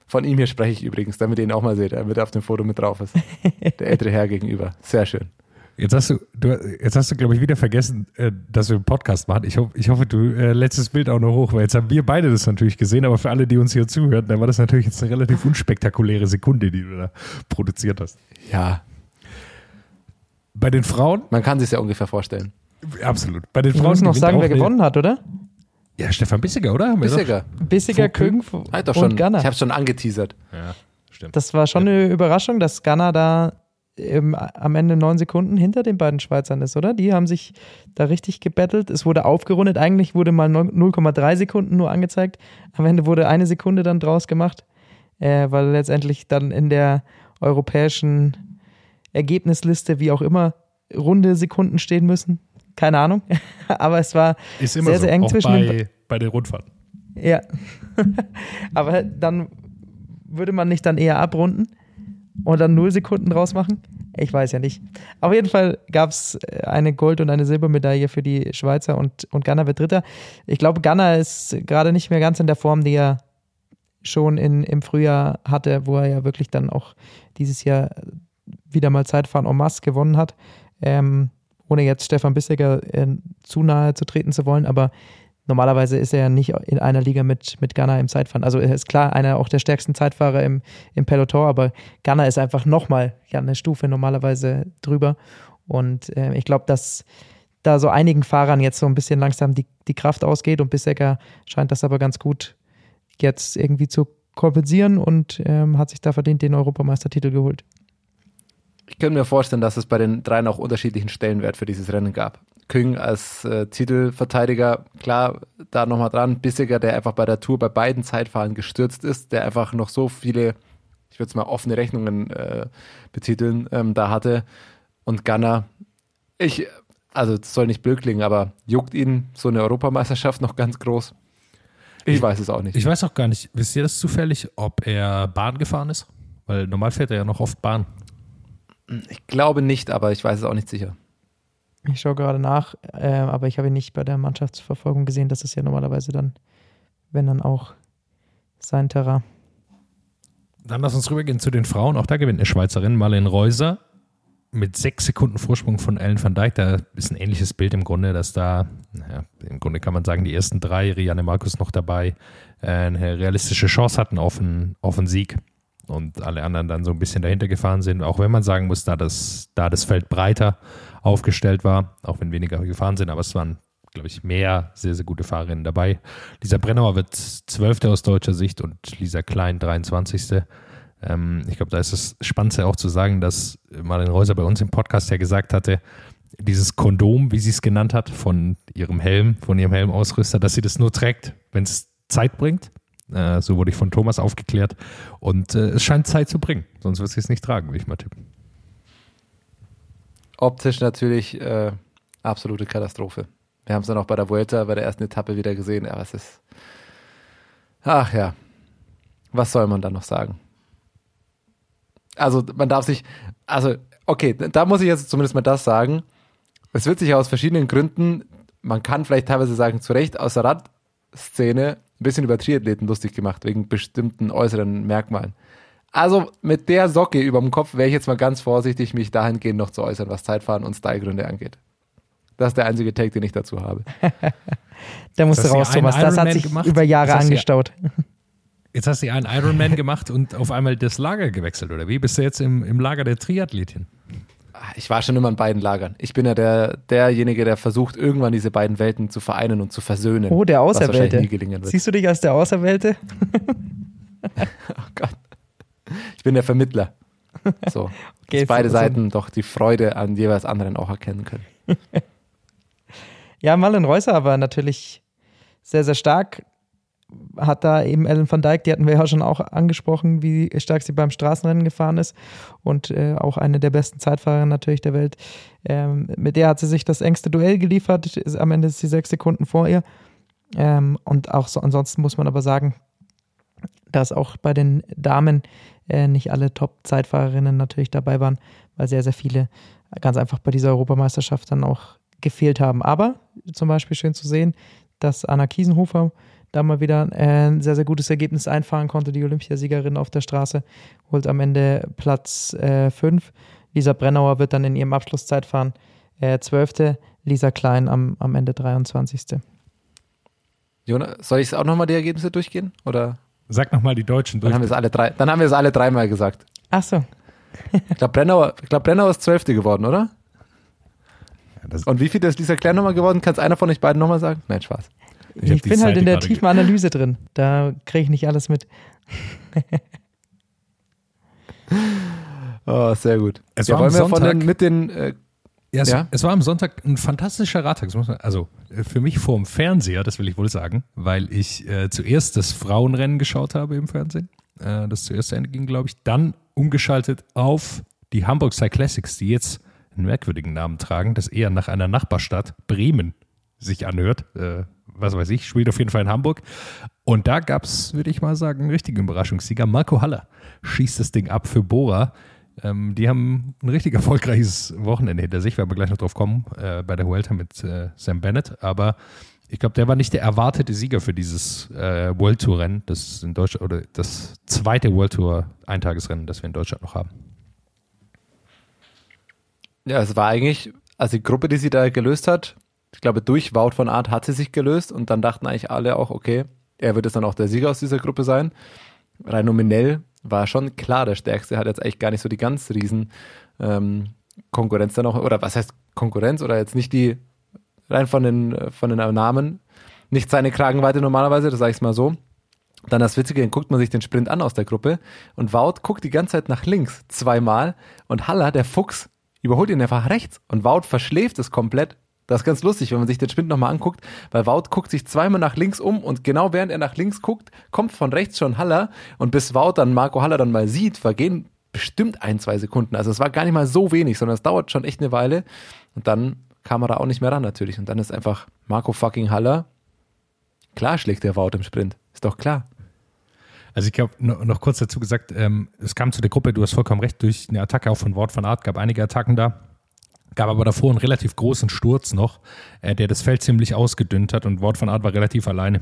Von ihm hier spreche ich übrigens, damit ihr ihn auch mal seht, damit er auf dem Foto mit drauf ist. Der ältere Herr gegenüber. Sehr schön. Jetzt hast du, du jetzt hast du, glaube ich, wieder vergessen, äh, dass wir einen Podcast machen. Ich, ho ich hoffe, du äh, lädst das Bild auch noch hoch, weil jetzt haben wir beide das natürlich gesehen, aber für alle, die uns hier zuhören, dann war das natürlich jetzt eine relativ unspektakuläre Sekunde, die du da produziert hast. Ja, Bei den Frauen, man kann sich ja ungefähr vorstellen. Absolut. Bei den Wir Frauen müssen noch gewinnt sagen, wer gewonnen hat, oder? Ja, Stefan Bissiger, oder? Haben Bissiger. Bissiger, Küng? Halt doch und schon. Ghana. Ich habe schon angeteasert. Ja, stimmt. Das war schon eine Überraschung, dass Ghana da ähm, am Ende neun Sekunden hinter den beiden Schweizern ist, oder? Die haben sich da richtig gebettelt. Es wurde aufgerundet. Eigentlich wurde mal 0,3 Sekunden nur angezeigt. Am Ende wurde eine Sekunde dann draus gemacht, äh, weil letztendlich dann in der europäischen Ergebnisliste, wie auch immer, runde Sekunden stehen müssen. Keine Ahnung. Aber es war Ist immer sehr, so, sehr eng auch zwischen bei, bei den Rundfahrten. ja. Aber dann würde man nicht dann eher abrunden und dann null Sekunden draus machen? Ich weiß ja nicht. Auf jeden Fall gab es eine Gold- und eine Silbermedaille für die Schweizer und, und Ghana wird Dritter. Ich glaube, Ghana ist gerade nicht mehr ganz in der Form, die er schon in, im Frühjahr hatte, wo er ja wirklich dann auch dieses Jahr wieder mal Zeitfahren en masse gewonnen hat. Ähm, ohne jetzt Stefan Bissiger äh, zu nahe zu treten zu wollen, aber normalerweise ist er ja nicht in einer Liga mit, mit Ghana im Zeitfahren. Also er ist klar einer auch der stärksten Zeitfahrer im, im Peloton, aber Ghana ist einfach nochmal ja, eine Stufe normalerweise drüber. Und äh, ich glaube, dass da so einigen Fahrern jetzt so ein bisschen langsam die, die Kraft ausgeht und Bissecker scheint das aber ganz gut jetzt irgendwie zu kompensieren und ähm, hat sich da verdient den Europameistertitel geholt. Ich könnte mir vorstellen, dass es bei den dreien auch unterschiedlichen Stellenwert für dieses Rennen gab. Küng als äh, Titelverteidiger, klar, da nochmal dran. Bissiger, der einfach bei der Tour bei beiden Zeitfahren gestürzt ist, der einfach noch so viele, ich würde es mal offene Rechnungen äh, betiteln, ähm, da hatte. Und Gunner, ich, also das soll nicht blöd klingen, aber juckt ihn so eine Europameisterschaft noch ganz groß? Ich, Ich- weiß es auch nicht. Ich weiß auch gar nicht, wisst ihr das zufällig, ob er Bahn gefahren ist? Weil normal fährt er ja noch oft Bahn. Ich glaube nicht, aber ich weiß es auch nicht sicher. Ich schaue gerade nach, äh, aber ich habe ihn nicht bei der Mannschaftsverfolgung gesehen. Das ist ja normalerweise dann, wenn dann auch sein Terrain. Dann lass uns rübergehen zu den Frauen. Auch da gewinnt eine Schweizerin, Marlene Reuser, mit sechs Sekunden Vorsprung von Ellen van Dijk. Da ist ein ähnliches Bild im Grunde, dass da, naja, im Grunde kann man sagen, die ersten drei, Rianne Markus noch dabei, äh, eine realistische Chance hatten auf einen, auf einen Sieg. Und alle anderen dann so ein bisschen dahinter gefahren sind. Auch wenn man sagen muss, da das, da das Feld breiter aufgestellt war, auch wenn weniger gefahren sind, aber es waren, glaube ich, mehr sehr, sehr gute Fahrerinnen dabei. Lisa Brennauer wird Zwölfte aus deutscher Sicht und Lisa Klein 23. Ähm, ich glaube, da ist das Spannendste auch zu sagen, dass Marlene Reuser bei uns im Podcast ja gesagt hatte, dieses Kondom, wie sie es genannt hat, von ihrem Helm, von ihrem Helmausrüster, dass sie das nur trägt, wenn es Zeit bringt. Äh, so wurde ich von Thomas aufgeklärt. Und äh, es scheint Zeit zu bringen, sonst wird sie es nicht tragen, will ich mal tippen. Optisch natürlich äh, absolute Katastrophe. Wir haben es dann auch bei der Vuelta, bei der ersten Etappe wieder gesehen, aber es ist. Ach ja. Was soll man da noch sagen? Also, man darf sich. Also, okay, da muss ich jetzt zumindest mal das sagen. Es wird sich aus verschiedenen Gründen, man kann vielleicht teilweise sagen, zu Recht aus der Radszene ein bisschen über Triathleten lustig gemacht, wegen bestimmten äußeren Merkmalen. Also mit der Socke über dem Kopf wäre ich jetzt mal ganz vorsichtig, mich dahingehend noch zu äußern, was Zeitfahren und Stylegründe angeht. Das ist der einzige Take, den ich dazu habe. Der musste Hast du raus, Thomas. Das hat sich gemacht? über Jahre angestaut. Jetzt hast du einen Ironman gemacht und auf einmal das Lager gewechselt, oder wie? Bist du jetzt im, im Lager der Triathletin? Ich war schon immer in beiden Lagern. Ich bin ja der, derjenige, der versucht, irgendwann diese beiden Welten zu vereinen und zu versöhnen. Oh, der Auserwählte. nie gelingen wird. Siehst du dich als der Auserwählte? Oh Gott. Ich bin der Vermittler. So. Okay, dass beide so- so- Seiten doch die Freude an jeweils anderen auch erkennen können. Ja, Marlen Reusser aber natürlich sehr, sehr stark. Hat da eben Ellen van Dijk, die hatten wir ja schon auch angesprochen, wie stark sie beim Straßenrennen gefahren ist. Und äh, auch eine der besten Zeitfahrerinnen natürlich der Welt. Ähm, mit der hat sie sich das engste Duell geliefert. Ist- Am Ende ist sie sechs Sekunden vor ihr. Ähm, und auch so, ansonsten muss man aber sagen, dass auch bei den Damen äh, nicht alle Top-Zeitfahrerinnen natürlich dabei waren, weil sehr, sehr viele ganz einfach bei dieser Europameisterschaft dann auch gefehlt haben. Aber zum Beispiel schön zu sehen, dass Anna Kiesenhofer da mal wieder äh, ein sehr, sehr gutes Ergebnis einfahren konnte. Die Olympiasiegerin auf der Straße holt am Ende Platz 5. Lisa Brennauer wird dann in ihrem Abschlusszeitfahren äh, 12. Lisa Klein am, am Ende 23. Jonas, soll ich auch nochmal die Ergebnisse durchgehen? Oder Sag nochmal die Deutschen dann durch. haben wir es alle drei, dann haben wir es alle dreimal gesagt. Ach so. Ich glaube, Brennauer, ich glaub, Brennauer ist Zwölfte geworden, oder? Ja, das- Und wie viel ist Lisa Klein nochmal geworden? Kann es einer von euch beiden nochmal sagen? Nein, Spaß. Ich Ich, bin halt in der tiefen Analyse drin. Da kriege ich nicht alles mit. Oh, sehr gut. Es ja, war am wollen wir den, mit den, äh, Ja, es, Ja? es war am Sonntag ein fantastischer Radtag. Also äh, für mich vorm Fernseher, das will ich wohl sagen, weil ich äh, zuerst das Frauenrennen geschaut habe im Fernsehen. Äh, das zuerst zu Ende ging, glaube ich. Dann umgeschaltet auf die Hamburg Cyclassics, die jetzt einen merkwürdigen Namen tragen, das eher nach einer Nachbarstadt Bremen sich anhört. Äh, was weiß ich, spielt auf jeden Fall in Hamburg. Und da gab es, würde ich mal sagen, einen richtigen Überraschungssieger. Marco Haller schießt das Ding ab für Bora. Ähm, die haben ein richtig erfolgreiches Wochenende hinter sich. Wir werden gleich noch drauf kommen äh, bei der Vuelta mit äh, Sam Bennett. Aber ich glaube, der war nicht der erwartete Sieger für dieses äh, World Tour Rennen. Das ist in Deutschland oder das zweite World Tour Eintagesrennen, das wir in Deutschland noch haben. ja, es war eigentlich, also die Gruppe, die sie da gelöst hat, ich glaube, durch Wout von Art hat sie sich gelöst und dann dachten eigentlich alle auch, okay, er wird jetzt dann auch der Sieger aus dieser Gruppe sein. Rein nominell war schon klar der Stärkste, hat jetzt eigentlich gar nicht so die ganz riesen ähm, Konkurrenz dann auch, oder was heißt Konkurrenz, oder jetzt nicht die, rein von den, von den Namen, nicht seine Kragenweite normalerweise, das sage ich mal so. Dann das Witzige, dann guckt man sich den Sprint an aus der Gruppe und Wout guckt die ganze Zeit nach links zweimal und Haller, der Fuchs, überholt ihn einfach rechts und Wout verschläft es komplett. Das ist ganz lustig, wenn man sich den Sprint nochmal anguckt, weil Wout guckt sich zweimal nach links um und genau während er nach links guckt, kommt von rechts schon Haller und bis Wout dann Marco Haller dann mal sieht, vergehen bestimmt ein, zwei Sekunden. Also es war gar nicht mal so wenig, sondern es dauert schon echt eine Weile und dann kam er da auch nicht mehr ran natürlich. Und dann ist einfach Marco fucking Haller. Klar schlägt der Wout im Sprint. Ist doch klar. Also ich glaube, noch, noch kurz dazu gesagt, ähm, es kam zu der Gruppe, du hast vollkommen recht, durch eine Attacke auch von Wort von Art, gab einige Attacken da, gab aber davor einen relativ großen Sturz noch, äh, der das Feld ziemlich ausgedünnt hat und Wort von Art war relativ alleine.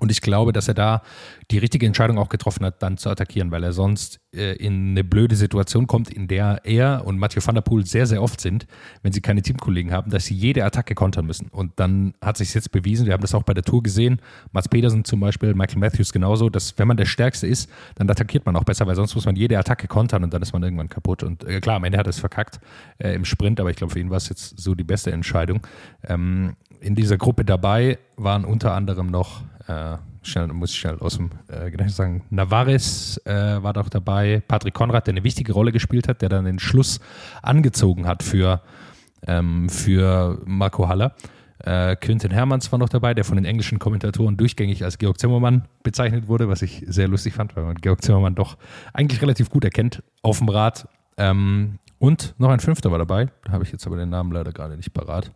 Und ich glaube, dass er da die richtige Entscheidung auch getroffen hat, dann zu attackieren, weil er sonst äh, in eine blöde Situation kommt, in der er und Mathieu van der Poel sehr, sehr oft sind, wenn sie keine Teamkollegen haben, dass sie jede Attacke kontern müssen. Und dann hat sich jetzt bewiesen, wir haben das auch bei der Tour gesehen, Mats Pedersen zum Beispiel, Michael Matthews genauso, dass wenn man der Stärkste ist, dann attackiert man auch besser, weil sonst muss man jede Attacke kontern und dann ist man irgendwann kaputt. Und äh, klar, am Ende hat er es verkackt äh, im Sprint, aber ich glaube, für ihn war es jetzt so die beste Entscheidung. Ähm, in dieser Gruppe dabei waren unter anderem noch äh, schnell, muss ich schnell aus dem äh, Gedächtnis sagen, Navares äh, war doch dabei, Patrick Konrad, der eine wichtige Rolle gespielt hat, der dann den Schluss angezogen hat für, ähm, für Marco Haller. Äh, Quintin Hermanns war noch dabei, der von den englischen Kommentatoren durchgängig als Georg Zimmermann bezeichnet wurde, was ich sehr lustig fand, weil man Georg Zimmermann doch eigentlich relativ gut erkennt auf dem Rad. Ähm, und noch ein Fünfter war dabei, da habe ich jetzt aber den Namen leider gerade nicht parat.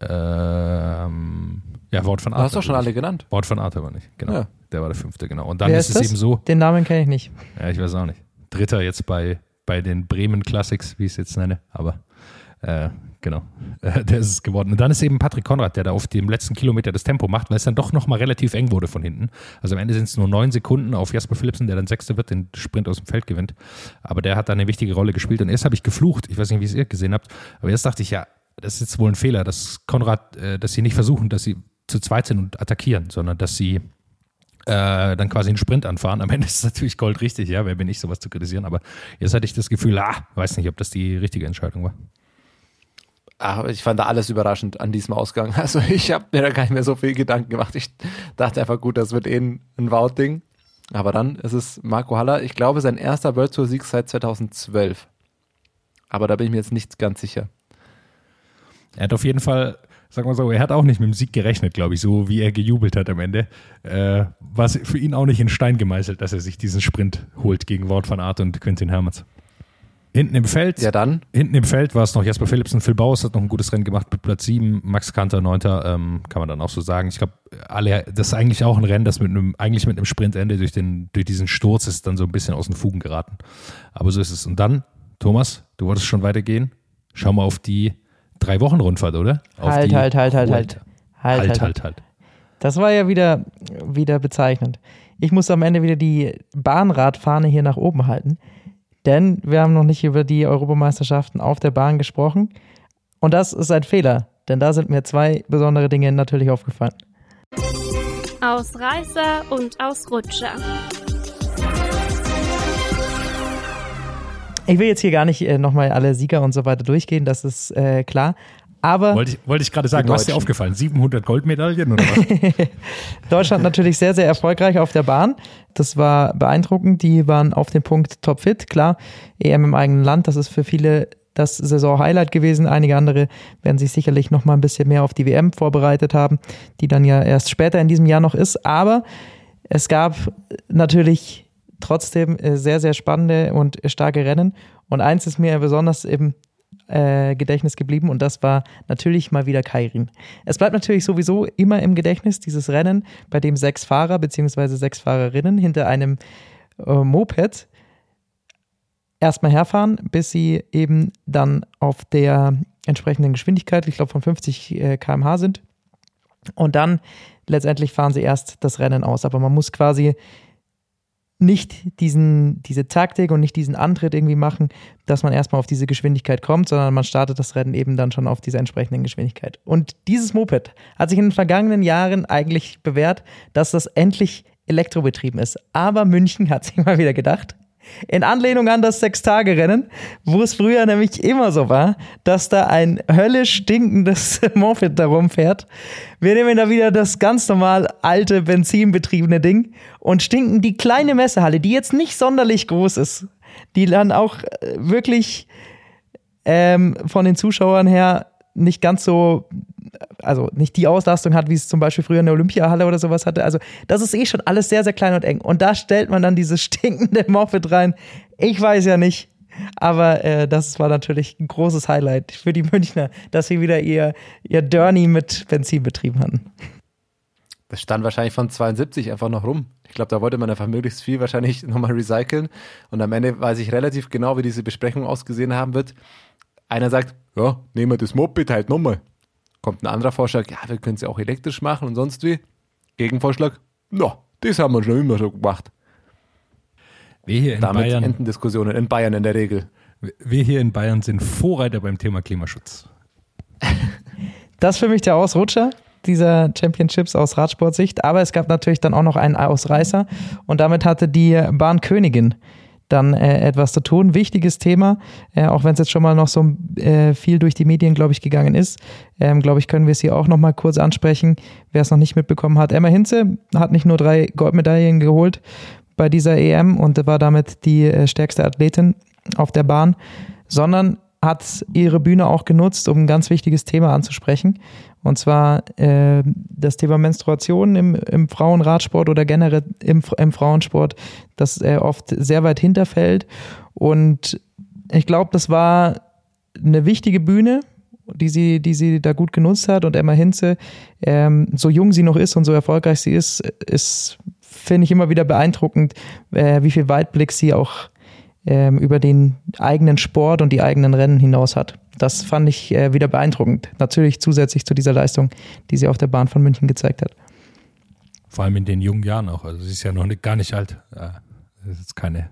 Ähm, ja, Wort von Du Art. hast doch schon alle genannt. Wort von Art aber nicht, genau. Ja. Der war der fünfte, genau. Und dann Wer ist ist es eben so, Den Namen kenne ich nicht. ja, ich weiß auch nicht. Dritter jetzt bei, bei den Bremen Classics, wie ich es jetzt nenne, aber äh, genau, äh, der ist es geworden. Und dann ist eben Patrick Konrad, der da auf dem letzten Kilometer das Tempo macht, weil es dann doch nochmal relativ eng wurde von hinten. Also am Ende sind es nur neun Sekunden auf Jasper Philipsen, der dann Sechster wird, den Sprint aus dem Feld gewinnt. Aber der hat da eine wichtige Rolle gespielt. Und erst habe ich geflucht, ich weiß nicht, wie es ihr gesehen habt, aber jetzt dachte ich, ja, das ist jetzt wohl ein Fehler, dass Konrad, äh, dass sie nicht versuchen, dass sie zu zweit sind und attackieren, sondern dass sie äh, dann quasi einen Sprint anfahren. Am Ende ist es natürlich goldrichtig, ja, wer bin ich, sowas zu kritisieren. Aber jetzt hatte ich das Gefühl, ah, weiß nicht, ob das die richtige Entscheidung war. Ach, ich fand da alles überraschend an diesem Ausgang. Also ich habe mir da gar nicht mehr so viel Gedanken gemacht. Ich dachte einfach, gut, das wird eh ein, ein Wout-Ding. Aber dann ist es Marco Haller, ich glaube, sein erster World Tour Sieg seit 2012. Aber da bin ich mir jetzt nicht ganz sicher. Er hat auf jeden Fall, sagen wir so, er hat auch nicht mit dem Sieg gerechnet, glaube ich, so wie er gejubelt hat am Ende. Äh, war es für ihn auch nicht in Stein gemeißelt, dass er sich diesen Sprint holt gegen Wort van Aert und Quentin Hermans. Hinten im Feld, Ja, dann. hinten im Feld war es noch Jasper Philipsen, Phil Bauers hat noch ein gutes Rennen gemacht mit Platz 7, Max Kanter 9. Ähm, kann man dann auch so sagen. Ich glaube, alle, das ist eigentlich auch ein Rennen, das mit einem, eigentlich mit einem Sprintende durch, den, durch diesen Sturz ist dann so ein bisschen aus den Fugen geraten. Aber so ist es. Und dann, Thomas, du wolltest schon weitergehen. Schau mal auf die drei Wochen Rundfahrt, oder? Auf Halt, die halt, halt, halt, halt. Vuelta. Halt, Halt, halt, halt. Das war ja wieder, wieder bezeichnend. Ich muss am Ende wieder die Bahnradfahne hier nach oben halten, denn wir haben noch nicht über die Europameisterschaften auf der Bahn gesprochen. Und das ist ein Fehler, denn da sind mir zwei besondere Dinge natürlich aufgefallen. Ausreißer und Ausrutscher. Ich will jetzt hier gar nicht äh, nochmal alle Sieger und so weiter durchgehen, das ist äh, klar. Aber Wollte ich, wollte ich gerade sagen, was ist dir aufgefallen? 700 Goldmedaillen oder was? Deutschland natürlich sehr, sehr erfolgreich auf der Bahn. Das war beeindruckend. Die waren auf dem Punkt topfit. Klar, EM im eigenen Land, das ist für viele das Saison-Highlight gewesen. Einige andere werden sich sicherlich noch mal ein bisschen mehr auf die WM vorbereitet haben, die dann ja erst später in diesem Jahr noch ist. Aber es gab natürlich trotzdem äh, sehr, sehr spannende und starke Rennen. Und eins ist mir besonders im äh, Gedächtnis geblieben und das war natürlich mal wieder Kairin. Es bleibt natürlich sowieso immer im Gedächtnis dieses Rennen, bei dem sechs Fahrer bzw. sechs Fahrerinnen hinter einem äh, Moped erstmal herfahren, bis sie eben dann auf der entsprechenden Geschwindigkeit, ich glaube von 50 äh, km/h sind. Und dann letztendlich fahren sie erst das Rennen aus. Aber man muss quasi nicht diesen, diese Taktik und nicht diesen Antritt irgendwie machen, dass man erstmal auf diese Geschwindigkeit kommt, sondern man startet das Rennen eben dann schon auf dieser entsprechenden Geschwindigkeit. Und dieses Moped hat sich in den vergangenen Jahren eigentlich bewährt, dass das endlich elektrobetrieben ist. Aber München hat sich mal wieder gedacht, in Anlehnung an das Sechs-Tage-Rennen, wo es früher nämlich immer so war, dass da ein höllisch stinkendes Moped da rumfährt. Wir nehmen da wieder das ganz normal alte, benzinbetriebene Ding und stinken die kleine Messehalle, die jetzt nicht sonderlich groß ist, die dann auch äh, wirklich ähm, von den Zuschauern her nicht ganz so, also nicht die Auslastung hat, wie es zum Beispiel früher in der Olympiahalle oder sowas hatte. Also das ist eh schon alles sehr, sehr klein und eng. Und da stellt man dann dieses stinkende Moped rein. Ich weiß ja nicht. Aber äh, das war natürlich ein großes Highlight für die Münchner, dass sie wieder ihr, ihr Dirty mit Benzin betrieben hatten. Das stand wahrscheinlich von 72 einfach noch rum. Ich glaube, da wollte man einfach möglichst viel wahrscheinlich nochmal recyceln. Und am Ende weiß ich relativ genau, wie diese Besprechung ausgesehen haben wird. Einer sagt, ja, nehmen wir das Moped halt nochmal. Kommt ein anderer Vorschlag, ja, wir können es ja auch elektrisch machen und sonst wie. Gegenvorschlag, na, das haben wir schon immer so gemacht. Wir hier in Damit Bayern, enden Diskussionen in Bayern in der Regel. wir hier in Bayern sind Vorreiter beim Thema Klimaschutz. Das ist für mich der Ausrutscher dieser Championships aus Radsportsicht. Aber es gab natürlich dann auch noch einen Ausreißer und damit hatte die Bahnkönigin dann äh, etwas zu tun. Wichtiges Thema, äh, auch wenn es jetzt schon mal noch so äh, viel durch die Medien, glaube ich, gegangen ist. Ähm, glaube ich, können wir es hier auch noch mal kurz ansprechen, wer es noch nicht mitbekommen hat. Emma Hinze hat nicht nur drei Goldmedaillen geholt bei dieser EM und war damit die äh, stärkste Athletin auf der Bahn, sondern hat ihre Bühne auch genutzt, um ein ganz wichtiges Thema anzusprechen. Und zwar äh, das Thema Menstruation im, im Frauenradsport oder generell im, im Frauensport, das äh, oft sehr weit hinterfällt. Und ich glaube, das war eine wichtige Bühne, die sie, die sie da gut genutzt hat. Und Emma Hinze, ähm, so jung sie noch ist und so erfolgreich sie ist, ist, finde ich immer wieder beeindruckend, äh, wie viel Weitblick sie auch ähm, über den eigenen Sport und die eigenen Rennen hinaus hat. Das fand ich äh, wieder beeindruckend. Natürlich zusätzlich zu dieser Leistung, die sie auf der Bahn von München gezeigt hat. Vor allem in den jungen Jahren auch. Also sie ist ja noch nicht, gar nicht alt. Das ist keine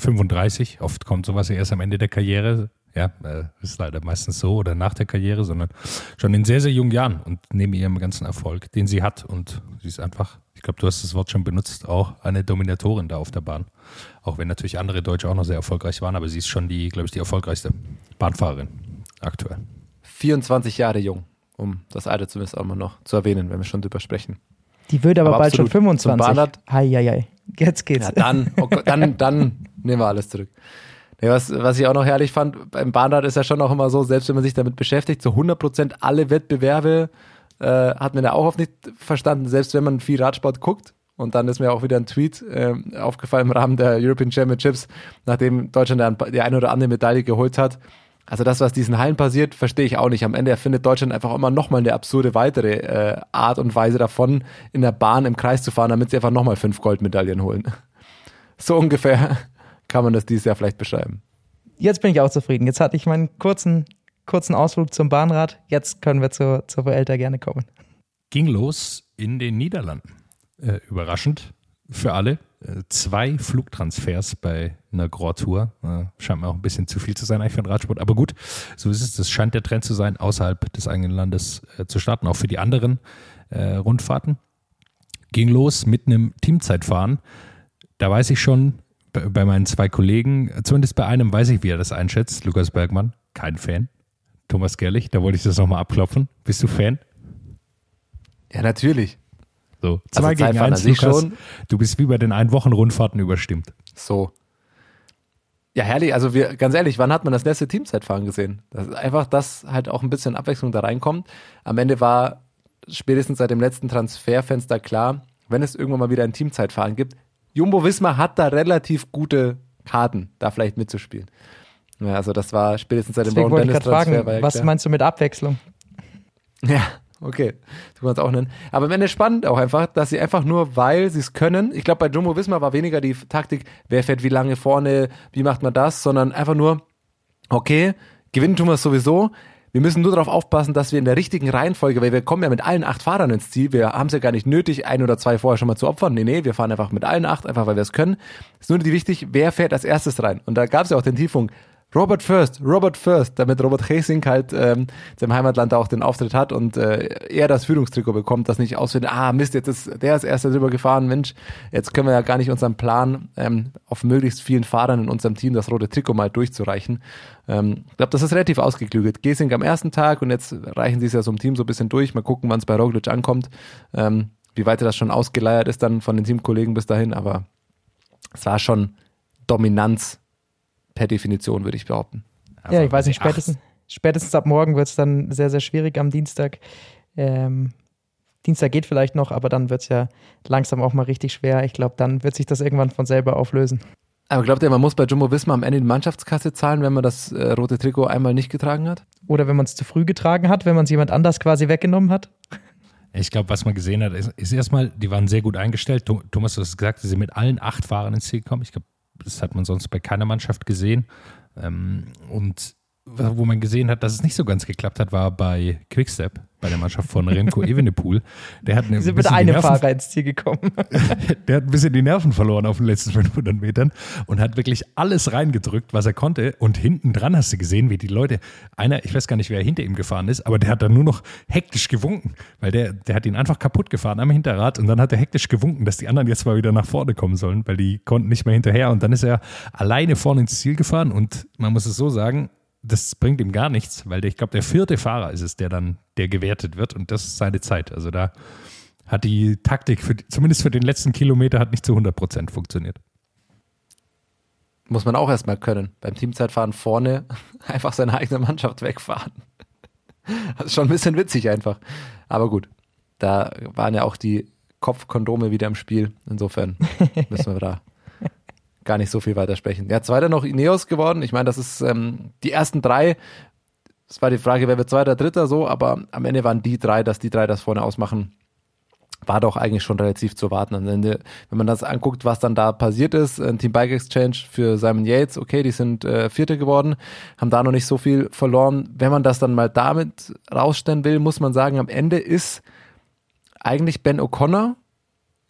35. Oft kommt sowas erst am Ende der Karriere. Ja, äh, ist leider meistens so oder nach der Karriere, sondern schon in sehr, sehr jungen Jahren und neben ihrem ganzen Erfolg, den sie hat. Und sie ist einfach, glaube, du hast das Wort schon benutzt, auch eine Dominatorin da auf der Bahn. Auch wenn natürlich andere Deutsche auch noch sehr erfolgreich waren, aber sie ist schon die, glaube ich, die erfolgreichste Bahnfahrerin aktuell. 24 Jahre jung, um das Alter zumindest auch mal noch zu erwähnen, wenn wir schon drüber sprechen. Die wird aber, Aber bald schon absolut. Zum 25. Bahnrad- Hei, hei, hei. Jetzt geht's. Ja, dann, oh Gott, dann, dann nehmen wir alles zurück. Nee, was, was ich auch noch herrlich fand, beim Bahnrad ist ja schon auch immer so, selbst wenn man sich damit beschäftigt, so 100% alle Wettbewerbe äh, hat man ja auch oft nicht verstanden, selbst wenn man viel Radsport guckt. Und dann ist mir auch wieder ein Tweet äh, aufgefallen im Rahmen der European Championships, nachdem Deutschland dann die eine oder andere Medaille geholt hat. Also das, was diesen Hallen passiert, verstehe ich auch nicht. Am Ende erfindet Deutschland einfach immer nochmal eine absurde weitere äh, Art und Weise davon, in der Bahn im Kreis zu fahren, damit sie einfach nochmal fünf Goldmedaillen holen. So ungefähr kann man das dieses Jahr vielleicht beschreiben. Jetzt bin ich auch zufrieden. Jetzt hatte ich meinen kurzen, kurzen Ausflug zum Bahnrad. Jetzt können wir zur, zur Vuelta gerne kommen. Ging los in den Niederlanden. Äh, überraschend für alle. Äh, zwei Flugtransfers bei einer Grand Tour. Äh, scheint mir auch ein bisschen zu viel zu sein eigentlich für den Radsport. Aber gut, so ist es. Das scheint der Trend zu sein, außerhalb des eigenen Landes äh, zu starten, auch für die anderen Rundfahrten. Ging los mit einem Teamzeitfahren. Da weiß ich schon, bei, bei meinen zwei Kollegen, zumindest bei einem weiß ich, wie er das einschätzt. Lukas Bergmann, kein Fan. Thomas Gerlich, da wollte ich das nochmal abklopfen. Bist du Fan? Ja, natürlich. So, zwei Also gegen eins, Lukas. schon. Du bist wie bei den Ein-Wochen-Rundfahrten überstimmt. So. Ja, herrlich. Also wir, ganz ehrlich, wann hat man das letzte Teamzeitfahren gesehen? Das ist einfach, dass halt auch ein bisschen Abwechslung da reinkommt. Am Ende war spätestens seit dem letzten Transferfenster klar, wenn es irgendwann mal wieder ein Teamzeitfahren gibt, Jumbo Wismar hat da relativ gute Karten, da vielleicht mitzuspielen. Ja, also das war spätestens seit dem Deswegen wollte ich gerade fragen, ja was klar. meinst du mit Abwechslung? Ja, okay. Du kannst auch nennen. Aber am Ende spannend auch einfach, dass sie einfach nur, weil sie es können, ich glaube, bei Jumbo Wismar war weniger die Taktik, wer fährt wie lange vorne, wie macht man das, sondern einfach nur, okay, gewinnen tun wir es sowieso. Wir müssen nur darauf aufpassen, dass wir in der richtigen Reihenfolge, weil wir kommen ja mit allen acht Fahrern ins Ziel. Wir haben es ja gar nicht nötig, ein oder zwei vorher schon mal zu opfern. Nee, nee, wir fahren einfach mit allen acht, einfach weil wir es können. ist nur die wichtig, wer fährt als erstes rein. Und da gab es ja auch den Tiefpunkt, Robert First, Robert First, damit Robert Hesing halt ähm, in seinem Heimatland auch den Auftritt hat und äh, er das Führungstrikot bekommt, das nicht ausfindet, ah Mist, jetzt ist der ist erster drüber gefahren, Mensch, jetzt können wir ja gar nicht unseren Plan ähm, auf möglichst vielen Fahrern in unserem Team das rote Trikot mal durchzureichen. Ähm, ich glaube, das ist relativ ausgeklügelt. Gesing am ersten Tag und jetzt reichen sie es ja so im Team so ein bisschen durch, mal gucken, wann es bei Roglic ankommt, ähm, wie weit das schon ausgeleiert ist dann von den Teamkollegen bis dahin, aber es war schon Dominanz per Definition, würde ich behaupten. ja, ich weiß nicht, spätestens, spätestens ab morgen wird es dann sehr, sehr schwierig am Dienstag. Ähm, Dienstag geht vielleicht noch, aber dann wird es ja langsam auch mal richtig schwer. Ich glaube, dann wird sich das irgendwann von selber auflösen. Aber glaubt ihr, man muss bei Jumbo Visma am Ende die Mannschaftskasse zahlen, wenn man das äh, rote Trikot einmal nicht getragen hat? Oder wenn man es zu früh getragen hat, wenn man es jemand anders quasi weggenommen hat? Ich glaube, was man gesehen hat, ist, ist erstmal, die waren sehr gut eingestellt. Tho- Thomas, du hast gesagt, sie sind mit allen acht Fahrern ins Ziel gekommen. Ich glaube, das hat man sonst bei keiner Mannschaft gesehen. Ähm, und wo man gesehen hat, dass es nicht so ganz geklappt hat, war bei Quickstep, bei der Mannschaft von Remco Evenepoel. Der hat eine sind mit einem Fahrer ins Ziel gekommen. der hat ein bisschen die Nerven verloren auf den letzten 500 Metern und hat wirklich alles reingedrückt, was er konnte. Und hinten dran hast du gesehen, wie die Leute, einer, ich weiß gar nicht, wer hinter ihm gefahren ist, aber der hat dann nur noch hektisch gewunken, weil der, der hat ihn einfach kaputt gefahren am Hinterrad und dann hat er hektisch gewunken, dass die anderen jetzt mal wieder nach vorne kommen sollen, weil die konnten nicht mehr hinterher. Und dann ist er alleine vorne ins Ziel gefahren und man muss es so sagen, das bringt ihm gar nichts, weil der, ich glaube, der vierte Fahrer ist es, der dann, der gewertet wird und das ist seine Zeit. Also da hat die Taktik, für, zumindest für den letzten Kilometer, hat nicht zu 100 Prozent funktioniert. Muss man auch erstmal können. Beim Teamzeitfahren vorne einfach seine eigene Mannschaft wegfahren. Das ist schon ein bisschen witzig einfach. Aber gut, da waren ja auch die Kopfkondome wieder im Spiel. Insofern müssen wir da gar nicht so viel weitersprechen. Ja, zweiter noch Ineos geworden. Ich meine, das ist ähm, die ersten drei. Es war die Frage, wer wird zweiter, dritter, so, aber am Ende waren die drei, dass die drei das vorne ausmachen, war doch eigentlich schon relativ zu warten. Am Ende, wenn man das anguckt, was dann da passiert ist, ein Team Bike Exchange für Simon Yates, okay, die sind äh, Vierte geworden, haben da noch nicht so viel verloren. Wenn man das dann mal damit rausstellen will, muss man sagen, am Ende ist eigentlich Ben O'Connor,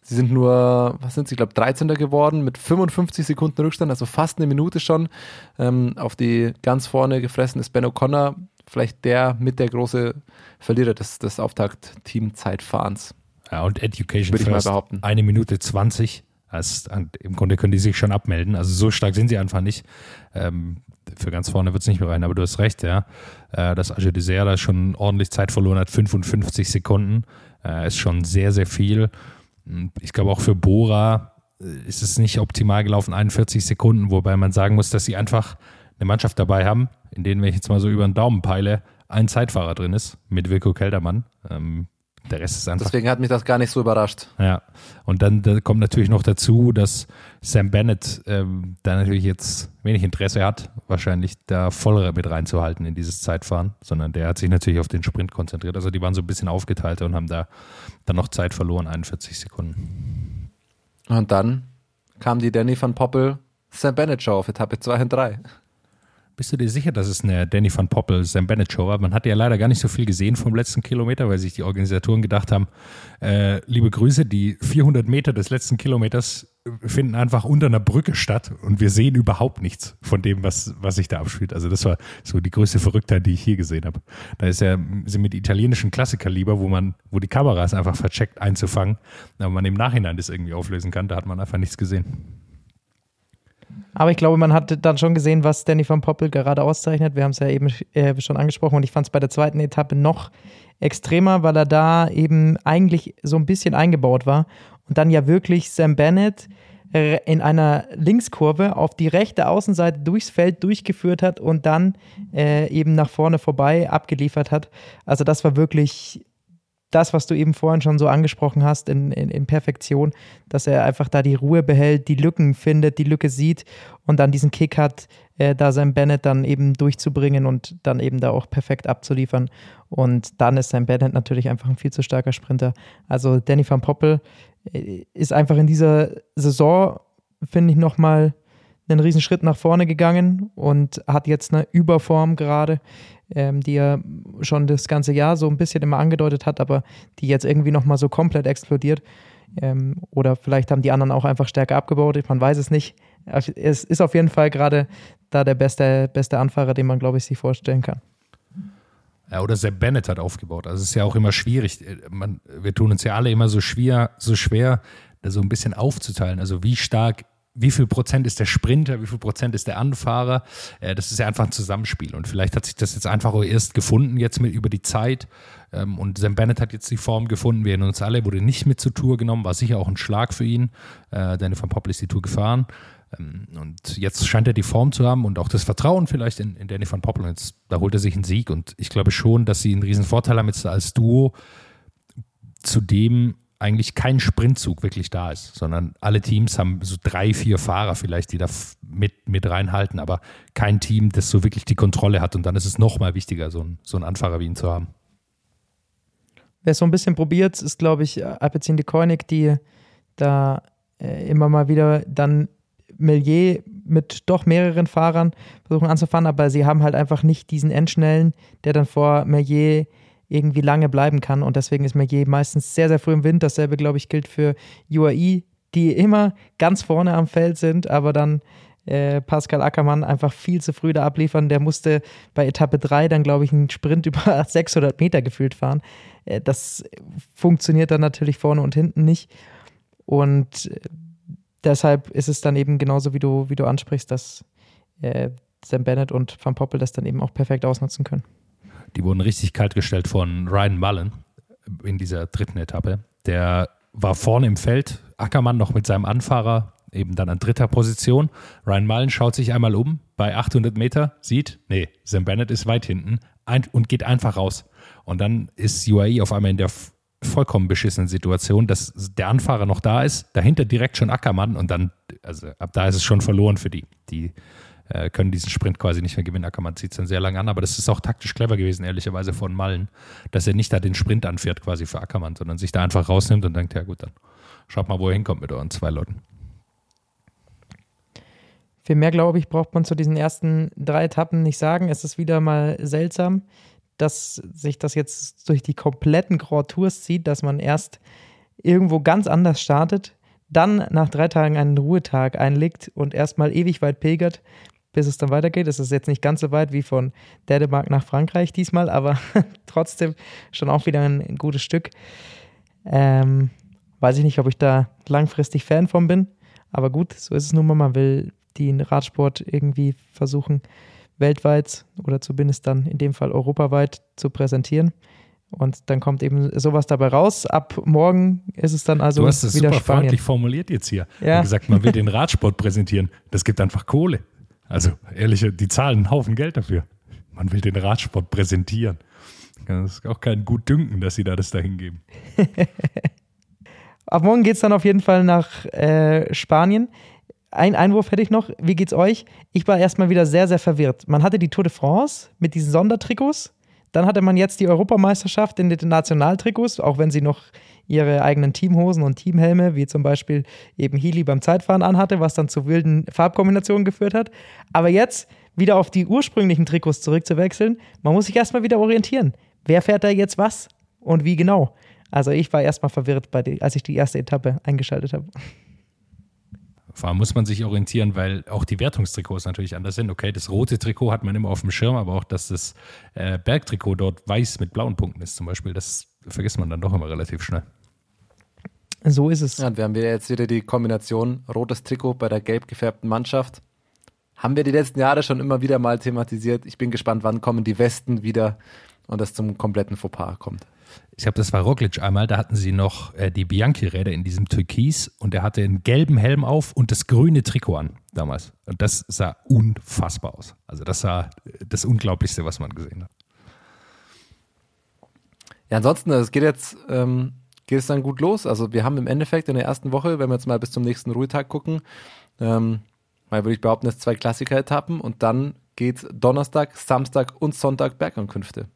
sie sind nur, was sind sie, ich glaube 13. geworden, mit 55 Sekunden Rückstand, also fast eine Minute schon. Ähm, auf die ganz vorne gefressen ist Ben O'Connor, vielleicht der mit der große Verlierer des, des Auftakt-Team-Zeitfahrens. Ja, und Education Würde ich mal First, behaupten. eine Minute 20. Also, Im Grunde können die sich schon abmelden. Also so stark sind sie einfach nicht. Ähm, für ganz vorne wird es nicht mehr rein, aber du hast recht, ja. Äh, dass Agé Dessert da schon ordentlich Zeit verloren hat, 55 Sekunden, äh, ist schon sehr, sehr viel. Und Ich glaube auch für Bora äh, ist es nicht optimal gelaufen, 41 Sekunden, wobei man sagen muss, dass sie einfach eine Mannschaft dabei haben, in denen, wenn ich jetzt mal so über den Daumen peile, ein Zeitfahrer drin ist, mit Wilko Keldermann. Ähm, der Rest ist einfach Deswegen hat mich das gar nicht so überrascht. ja, und dann da kommt natürlich noch dazu, dass Sam Bennett ähm, da natürlich jetzt wenig Interesse hat, wahrscheinlich da voll mit reinzuhalten in dieses Zeitfahren, sondern der hat sich natürlich auf den Sprint konzentriert. Also die waren so ein bisschen aufgeteilt und haben da dann noch Zeit verloren, 41 Sekunden. Und dann kam die Danny van Poppel Sam Bennett Show auf Etappe 2 und 3. Bist du dir sicher, dass es eine Danny van Poppel, Sam Bennett Show war? Man hat ja leider gar nicht so viel gesehen vom letzten Kilometer, weil sich die Organisatoren gedacht haben, äh, liebe Grüße, die 400 Meter des letzten Kilometers finden einfach unter einer Brücke statt und wir sehen überhaupt nichts von dem, was, was sich da abspielt. Also das war so die größte Verrücktheit, die ich hier gesehen habe. Da ist ja sind mit italienischen Klassikern lieber, wo man, wo die Kamera ist einfach vercheckt einzufangen, aber man im Nachhinein das irgendwie auflösen kann, da hat man einfach nichts gesehen. Aber ich glaube, man hat dann schon gesehen, was Danny van Poppel gerade auszeichnet. Wir haben es ja eben äh, schon angesprochen und ich fand es bei der zweiten Etappe noch extremer, weil er da eben eigentlich so ein bisschen eingebaut war und dann ja wirklich Sam Bennett äh, in einer Linkskurve auf die rechte Außenseite durchs Feld durchgeführt hat und dann äh, eben nach vorne vorbei abgeliefert hat. Also das war wirklich das, was du eben vorhin schon so angesprochen hast, in, in, in Perfektion, dass er einfach da die Ruhe behält, die Lücken findet, die Lücke sieht und dann diesen Kick hat, äh, da Sam Bennett dann eben durchzubringen und dann eben da auch perfekt abzuliefern. Und dann ist Sam Bennett natürlich einfach ein viel zu starker Sprinter. Also Danny van Poppel äh, ist einfach in dieser Saison, finde ich, nochmal einen riesen Schritt nach vorne gegangen und hat jetzt eine Überform gerade, ähm, die er schon das ganze Jahr so ein bisschen immer angedeutet hat, aber die jetzt irgendwie nochmal so komplett explodiert. Ähm, oder vielleicht haben die anderen auch einfach stärker abgebaut, man weiß es nicht. Es ist auf jeden Fall gerade da der beste, beste Anfahrer, den man, glaube ich, sich vorstellen kann. Ja, oder Sepp Bennett hat aufgebaut. Also es ist ja auch immer schwierig. Man, wir tun uns ja alle immer so schwer, so schwer, da so ein bisschen aufzuteilen. Also wie stark, wie viel Prozent ist der Sprinter, wie viel Prozent ist der Anfahrer? Äh, das ist ja einfach ein Zusammenspiel. Und vielleicht hat sich das jetzt einfach erst gefunden, jetzt mit über die Zeit. Ähm, und Sam Bennett hat jetzt die Form gefunden. Wir erinnern uns alle, wurde nicht mit zur Tour genommen, war sicher auch ein Schlag für ihn. Äh, Danny van Poppel ist die Tour gefahren. Ähm, Und jetzt scheint er die Form zu haben und auch das Vertrauen vielleicht in, in Danny van Poppel. Und jetzt, da holt er sich einen Sieg. Und ich glaube schon, dass sie einen riesen Vorteil haben jetzt als Duo zu dem eigentlich kein Sprintzug wirklich da ist, sondern alle Teams haben so drei, vier Fahrer vielleicht, die da mit, mit reinhalten, aber kein Team, das so wirklich die Kontrolle hat. Und dann ist es nochmal wichtiger, so, ein, so einen Anfahrer wie ihn zu haben. Wer es so ein bisschen probiert, ist, glaube ich, Alpecin de Koenig, die da äh, immer mal wieder dann Millier mit doch mehreren Fahrern versuchen anzufahren, aber sie haben halt einfach nicht diesen Endschnellen, der dann vor Millier irgendwie lange bleiben kann und deswegen ist Millier meistens sehr, sehr früh im Wind. Dasselbe, glaube ich, gilt für UAE, die immer ganz vorne am Feld sind, aber dann äh, Pascal Ackermann einfach viel zu früh da abliefern. Der musste bei Etappe 3 dann, glaube ich, einen Sprint über 600 Meter gefühlt fahren. Äh, das funktioniert dann natürlich vorne und hinten nicht. Und äh, deshalb ist es dann eben genauso, wie du, wie du ansprichst, dass äh, Sam Bennett und Van Poppel das dann eben auch perfekt ausnutzen können. Die wurden richtig kalt gestellt von Ryan Mullen in dieser dritten Etappe. Der war vorne im Feld, Ackermann noch mit seinem Anfahrer eben dann an dritter Position. Ryan Mullen schaut sich einmal um bei 800 Meter, sieht, nee, Sam Bennett ist weit hinten und geht einfach raus. Und dann ist UAE auf einmal in der vollkommen beschissenen Situation, dass der Anfahrer noch da ist, dahinter direkt schon Ackermann und dann, also ab da ist es schon verloren für die. Die äh, können diesen Sprint quasi nicht mehr gewinnen. Ackermann zieht es dann sehr lange an, aber das ist auch taktisch clever gewesen, ehrlicherweise von Mallen, dass er nicht da den Sprint anfährt quasi für Ackermann, sondern sich da einfach rausnimmt und denkt, ja gut, dann schaut mal, wo er hinkommt mit euren zwei Leuten. Viel mehr, glaube ich, braucht man zu diesen ersten drei Etappen nicht sagen. Es ist wieder mal seltsam, dass sich das jetzt durch die kompletten Grand Tours zieht, dass man erst irgendwo ganz anders startet, dann nach drei Tagen einen Ruhetag einlegt und erstmal ewig weit pilgert, bis es dann weitergeht. Es ist jetzt nicht ganz so weit wie von Dänemark nach Frankreich diesmal, aber trotzdem schon auch wieder ein, ein gutes Stück. Ähm, weiß ich nicht, ob ich da langfristig Fan von bin, aber gut, so ist es nun mal. Man will den Radsport irgendwie versuchen, weltweit oder zumindest dann in dem Fall europaweit zu präsentieren. Und dann kommt eben sowas dabei raus. Ab morgen ist es dann also du hast es wieder super Spanien. freundlich formuliert jetzt hier. Ja. Und gesagt, man will den Radsport präsentieren. Das gibt einfach Kohle. Also ehrlich, die zahlen einen Haufen Geld dafür. Man will den Radsport präsentieren. Das ist auch kein Gutdünken, dass sie da das dahin geben. Ab morgen geht es dann auf jeden Fall nach äh, Spanien. Ein Einwurf hätte ich noch. Wie geht's euch? Ich war erstmal wieder sehr, sehr verwirrt. Man hatte die Tour de France mit diesen Sondertrikots. Dann hatte man jetzt die Europameisterschaft in den Nationaltrikots, auch wenn sie noch ihre eigenen Teamhosen und Teamhelme, wie zum Beispiel eben Healy beim Zeitfahren anhatte, was dann zu wilden Farbkombinationen geführt hat. Aber jetzt wieder auf die ursprünglichen Trikots zurückzuwechseln, man muss sich erstmal wieder orientieren. Wer fährt da jetzt was und wie genau? Also ich war erstmal verwirrt, die, als ich die erste Etappe eingeschaltet habe. Vor allem muss man sich orientieren, weil auch die Wertungstrikots natürlich anders sind. Okay, das rote Trikot hat man immer auf dem Schirm, aber auch, dass das äh, Bergtrikot dort weiß mit blauen Punkten ist zum Beispiel, das vergisst man dann doch immer relativ schnell. So ist es. Ja, und wir haben wieder jetzt wieder die Kombination rotes Trikot bei der gelb gefärbten Mannschaft. Haben wir die letzten Jahre schon immer wieder mal thematisiert. Ich bin gespannt, wann kommen die Westen wieder und das zum kompletten Fauxpas kommt. Ich glaube, das war Roglic einmal, da hatten sie noch äh, die Bianchi-Räder in diesem Türkis und er hatte einen gelben Helm auf und das grüne Trikot an damals. Und das sah unfassbar aus. Also das war das Unglaublichste, was man gesehen hat. Ja, ansonsten, es geht jetzt, ähm, geht es dann gut los. Also wir haben im Endeffekt in der ersten Woche, wenn wir jetzt mal bis zum nächsten Ruhetag gucken, ähm, mal würde ich behaupten, es zwei Klassiker-Etappen und dann geht Donnerstag, Samstag und Sonntag Bergankünfte.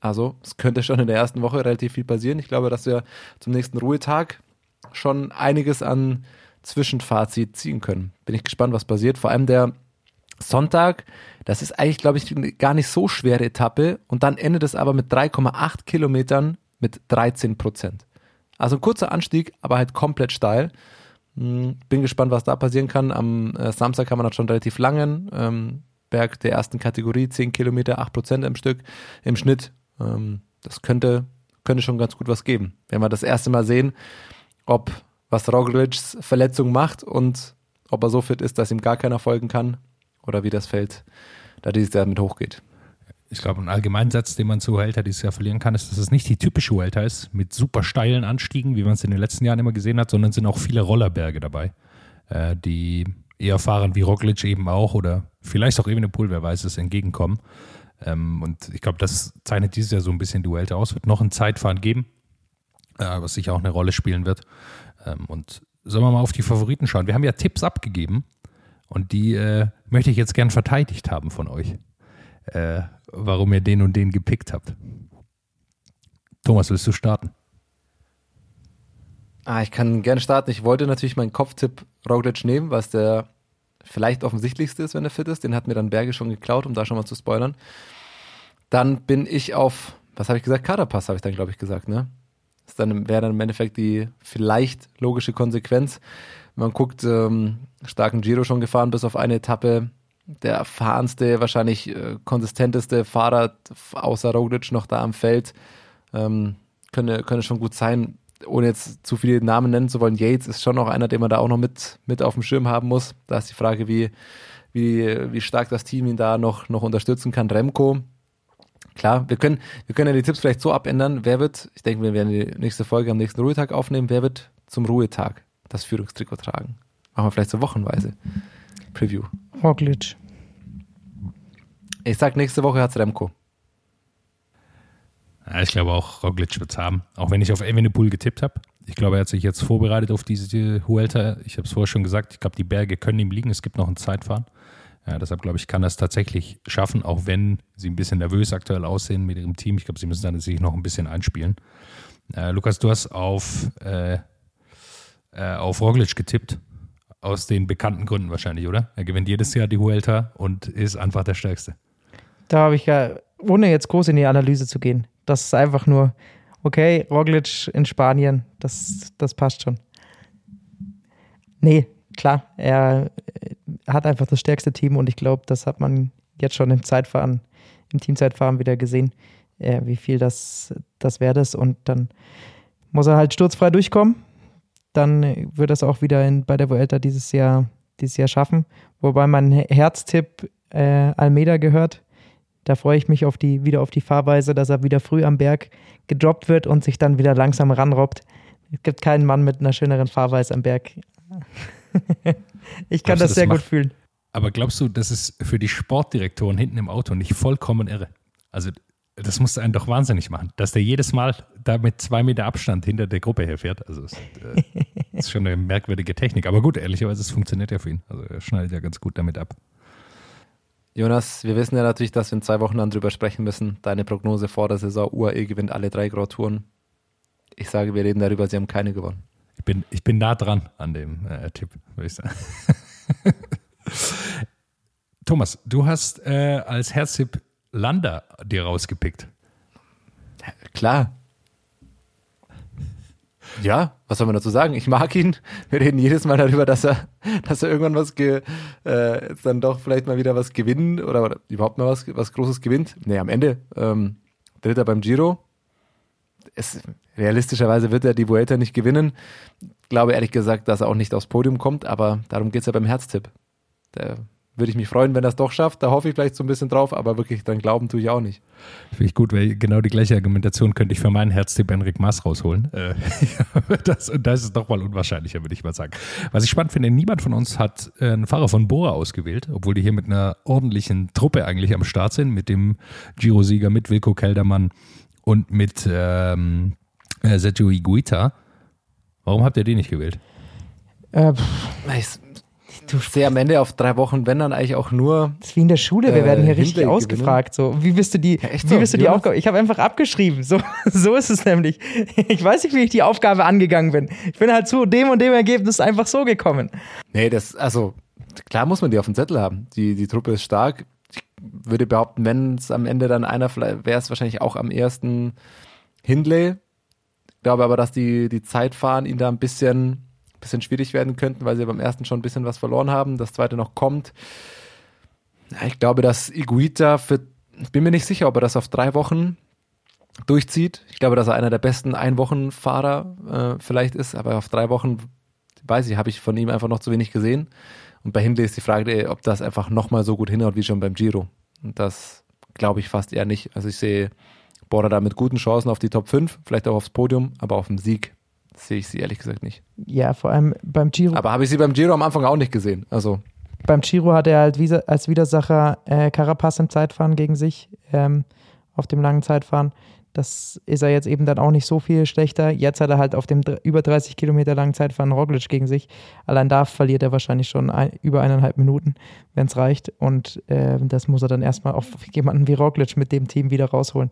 Also es könnte schon in der ersten Woche relativ viel passieren. Ich glaube, dass wir zum nächsten Ruhetag schon einiges an Zwischenfazit ziehen können. Bin ich gespannt, was passiert. Vor allem der Sonntag, das ist eigentlich, glaube ich, eine gar nicht so schwere Etappe und dann endet es aber mit 3,8 Kilometern mit 13 Prozent. Also ein kurzer Anstieg, aber halt komplett steil. Hm, Bin gespannt, was da passieren kann. Am äh, Samstag haben wir noch schon relativ langen ähm, Berg der ersten Kategorie, 10 Kilometer, 8 Prozent im Stück, im Schnitt. Ähm, das könnte, könnte schon ganz gut was geben. Wenn wir das erste Mal sehen, ob was Roglic's Verletzung macht und ob er so fit ist, dass ihm gar keiner folgen kann oder wie das Feld da dieses Jahr mit hochgeht. Ich glaube, ein Allgemeinsatz, den man zu Vuelta dieses Jahr verlieren kann, ist, dass es nicht die typische Vuelta ist, mit super steilen Anstiegen, wie man es in den letzten Jahren immer gesehen hat, sondern es sind auch viele Rollerberge dabei, äh, die eher Fahrern wie Roglic eben auch oder vielleicht auch Evenepoel, wer weiß es, entgegenkommen. Ähm, und ich glaube, das zeichnet dieses Jahr so ein bisschen die Vuelta aus. Wird noch ein Zeitfahren geben. äh, was sicher auch eine Rolle spielen wird. Ähm, und sollen wir mal auf die Favoriten schauen? Wir haben ja Tipps abgegeben und die äh, möchte ich jetzt gern verteidigt haben von euch, äh, warum ihr den und den gepickt habt. Thomas, willst du starten? Ah, ich kann gerne starten. Ich wollte natürlich meinen Kopftipp Roglic nehmen, was der vielleicht offensichtlichste ist, wenn er fit ist. Den hat mir dann Berge schon geklaut, um da schon mal zu spoilern. Dann bin ich auf, was habe ich gesagt? Kaderpass habe ich dann, glaube ich, gesagt, ne? Das dann, wäre dann im Endeffekt die vielleicht logische Konsequenz. Man guckt, ähm, starken Giro schon gefahren, bis auf eine Etappe. Der erfahrenste, wahrscheinlich äh, konsistenteste Fahrer außer Roglic noch da am Feld. Ähm, könnte, könnte schon gut sein ohne jetzt zu viele Namen nennen zu wollen, Yates ist schon noch einer, den man da auch noch mit, mit auf dem Schirm haben muss. Da ist die Frage, wie, wie, wie stark das Team ihn da noch, noch unterstützen kann. Remco, klar, wir können, wir können ja die Tipps vielleicht so abändern. Wer wird, ich denke, wir werden die nächste Folge am nächsten Ruhetag aufnehmen, wer wird zum Ruhetag das Führungstrikot tragen? Machen wir vielleicht so wochenweise. Preview. Roglic. Ich sag, nächste Woche hat's Remco. Ja, ich glaube auch, Roglic wird es haben. Auch wenn ich auf Evenepoel getippt habe. Ich glaube, er hat sich jetzt vorbereitet auf diese Huelta. Ich habe es vorher schon gesagt, ich glaube, die Berge können ihm liegen. Es gibt noch ein Zeitfahren. Ja, deshalb glaube ich, kann er es tatsächlich schaffen, auch wenn sie ein bisschen nervös aktuell aussehen mit ihrem Team. Ich glaube, sie müssen dann sich noch ein bisschen einspielen. Äh, Lukas, du hast auf, äh, äh, auf Roglic getippt. Aus den bekannten Gründen wahrscheinlich, oder? Er gewinnt jedes Jahr die Huelta und ist einfach der Stärkste. Da habe ich ja, ohne jetzt groß in die Analyse zu gehen, das ist einfach nur, okay, Roglic in Spanien, das, das passt schon. Nee, klar, er hat einfach das stärkste Team und ich glaube, das hat man jetzt schon im Zeitfahren, im Teamzeitfahren wieder gesehen, äh, wie viel das, das wert ist und dann muss er halt sturzfrei durchkommen. Dann wird es auch wieder in, bei der Vuelta dieses Jahr, dieses Jahr schaffen. Wobei mein Herztipp äh, Almeida gehört. Da freue ich mich auf die, wieder auf die Fahrweise, dass er wieder früh am Berg gedroppt wird und sich dann wieder langsam ranrobbt. Es gibt keinen Mann mit einer schöneren Fahrweise am Berg. ich kann du, das sehr macht- gut fühlen. Aber glaubst du, das ist für die Sportdirektoren hinten im Auto nicht vollkommen irre? Also, das musste einen doch wahnsinnig machen, dass der jedes Mal da mit zwei Meter Abstand hinter der Gruppe herfährt. Also, es äh, ist schon eine merkwürdige Technik. Aber gut, ehrlicherweise, es funktioniert ja für ihn. Also, er schneidet ja ganz gut damit ab. Jonas, wir wissen ja natürlich, dass wir in zwei Wochen dann drüber sprechen müssen. Deine Prognose vor der Saison, UAE gewinnt alle drei Grand Touren. Ich sage, wir reden darüber, sie haben keine gewonnen. Ich bin, ich bin nah dran an dem äh, Tipp, würde ich sagen. Thomas, du hast äh, als Herztipp Landa dir rausgepickt. Klar. Ja, was soll man dazu sagen? Ich mag ihn. Wir reden jedes Mal darüber, dass er, dass er irgendwann was ge, äh, jetzt dann doch vielleicht mal wieder was gewinnen oder, oder überhaupt mal was, was Großes gewinnt. Nee, am Ende ähm, Dritter beim Giro. Es, realistischerweise wird er die Vuelta nicht gewinnen. Glaube ehrlich gesagt, dass er auch nicht aufs Podium kommt, aber darum geht's ja beim Herztipp. Da würde ich mich freuen, wenn er es doch schafft. Da hoffe ich vielleicht so ein bisschen drauf, aber wirklich dran glauben tue ich auch nicht. Finde ich gut, weil genau die gleiche Argumentation könnte ich für meinen Herztipp Enric Maas rausholen. Äh, das, und das ist doch mal unwahrscheinlicher, würde ich mal sagen. Was ich spannend finde, niemand von uns hat äh, einen Fahrer von Bora ausgewählt, obwohl die hier mit einer ordentlichen Truppe eigentlich am Start sind, mit dem Giro-Sieger, mit Wilko Keldermann und mit ähm, äh, Sergio Iguita. Warum habt ihr den nicht gewählt? Äh, pff, du sehe am Ende auf drei Wochen, wenn dann eigentlich auch nur. das ist wie in der Schule, wir Äh, werden hier richtig Hindley ausgefragt. So, wie bist du die, wie so? bist du die? Aufgabe? Ich habe einfach abgeschrieben. So, so ist es nämlich. Ich weiß nicht, wie ich die Aufgabe angegangen bin. Ich bin halt zu dem und dem Ergebnis einfach so gekommen. Nee, das, also, klar muss man die auf dem Zettel haben. Die, die Truppe ist stark. Ich würde behaupten, wenn es am Ende dann einer, wäre es wahrscheinlich auch am ersten Hindley. Ich glaube aber, dass die, die Zeitfahren ihn da ein bisschen, bisschen schwierig werden könnten, weil sie beim ersten schon ein bisschen was verloren haben. Das zweite noch kommt. Ja, ich glaube, dass Iguita für, ich bin mir nicht sicher, ob er das auf drei Wochen durchzieht. Ich glaube, dass er einer der besten Einwochenfahrer äh, vielleicht ist, aber auf drei Wochen, weiß ich, habe ich von ihm einfach noch zu wenig gesehen. Und bei Hindley ist die Frage, ob das einfach nochmal so gut hinhaut wie schon beim Giro. Und das glaube ich fast eher nicht. Also ich sehe Bora da mit guten Chancen auf die Top 5, vielleicht auch aufs Podium, aber auf den Sieg sehe ich sie ehrlich gesagt nicht. Ja, vor allem beim Giro. Aber habe ich sie beim Giro am Anfang auch nicht gesehen. Also beim Giro hat er halt als Widersacher äh, Carapaz im Zeitfahren gegen sich, ähm, auf dem langen Zeitfahren. Das ist er jetzt eben dann auch nicht so viel schlechter. Jetzt hat er halt auf dem über 30 Kilometer langen Zeitfahren Roglic gegen sich. Allein da verliert er wahrscheinlich schon ein, über eineinhalb Minuten, wenn es reicht. Und äh, das muss er dann erstmal auf jemanden wie Roglic mit dem Team wieder rausholen.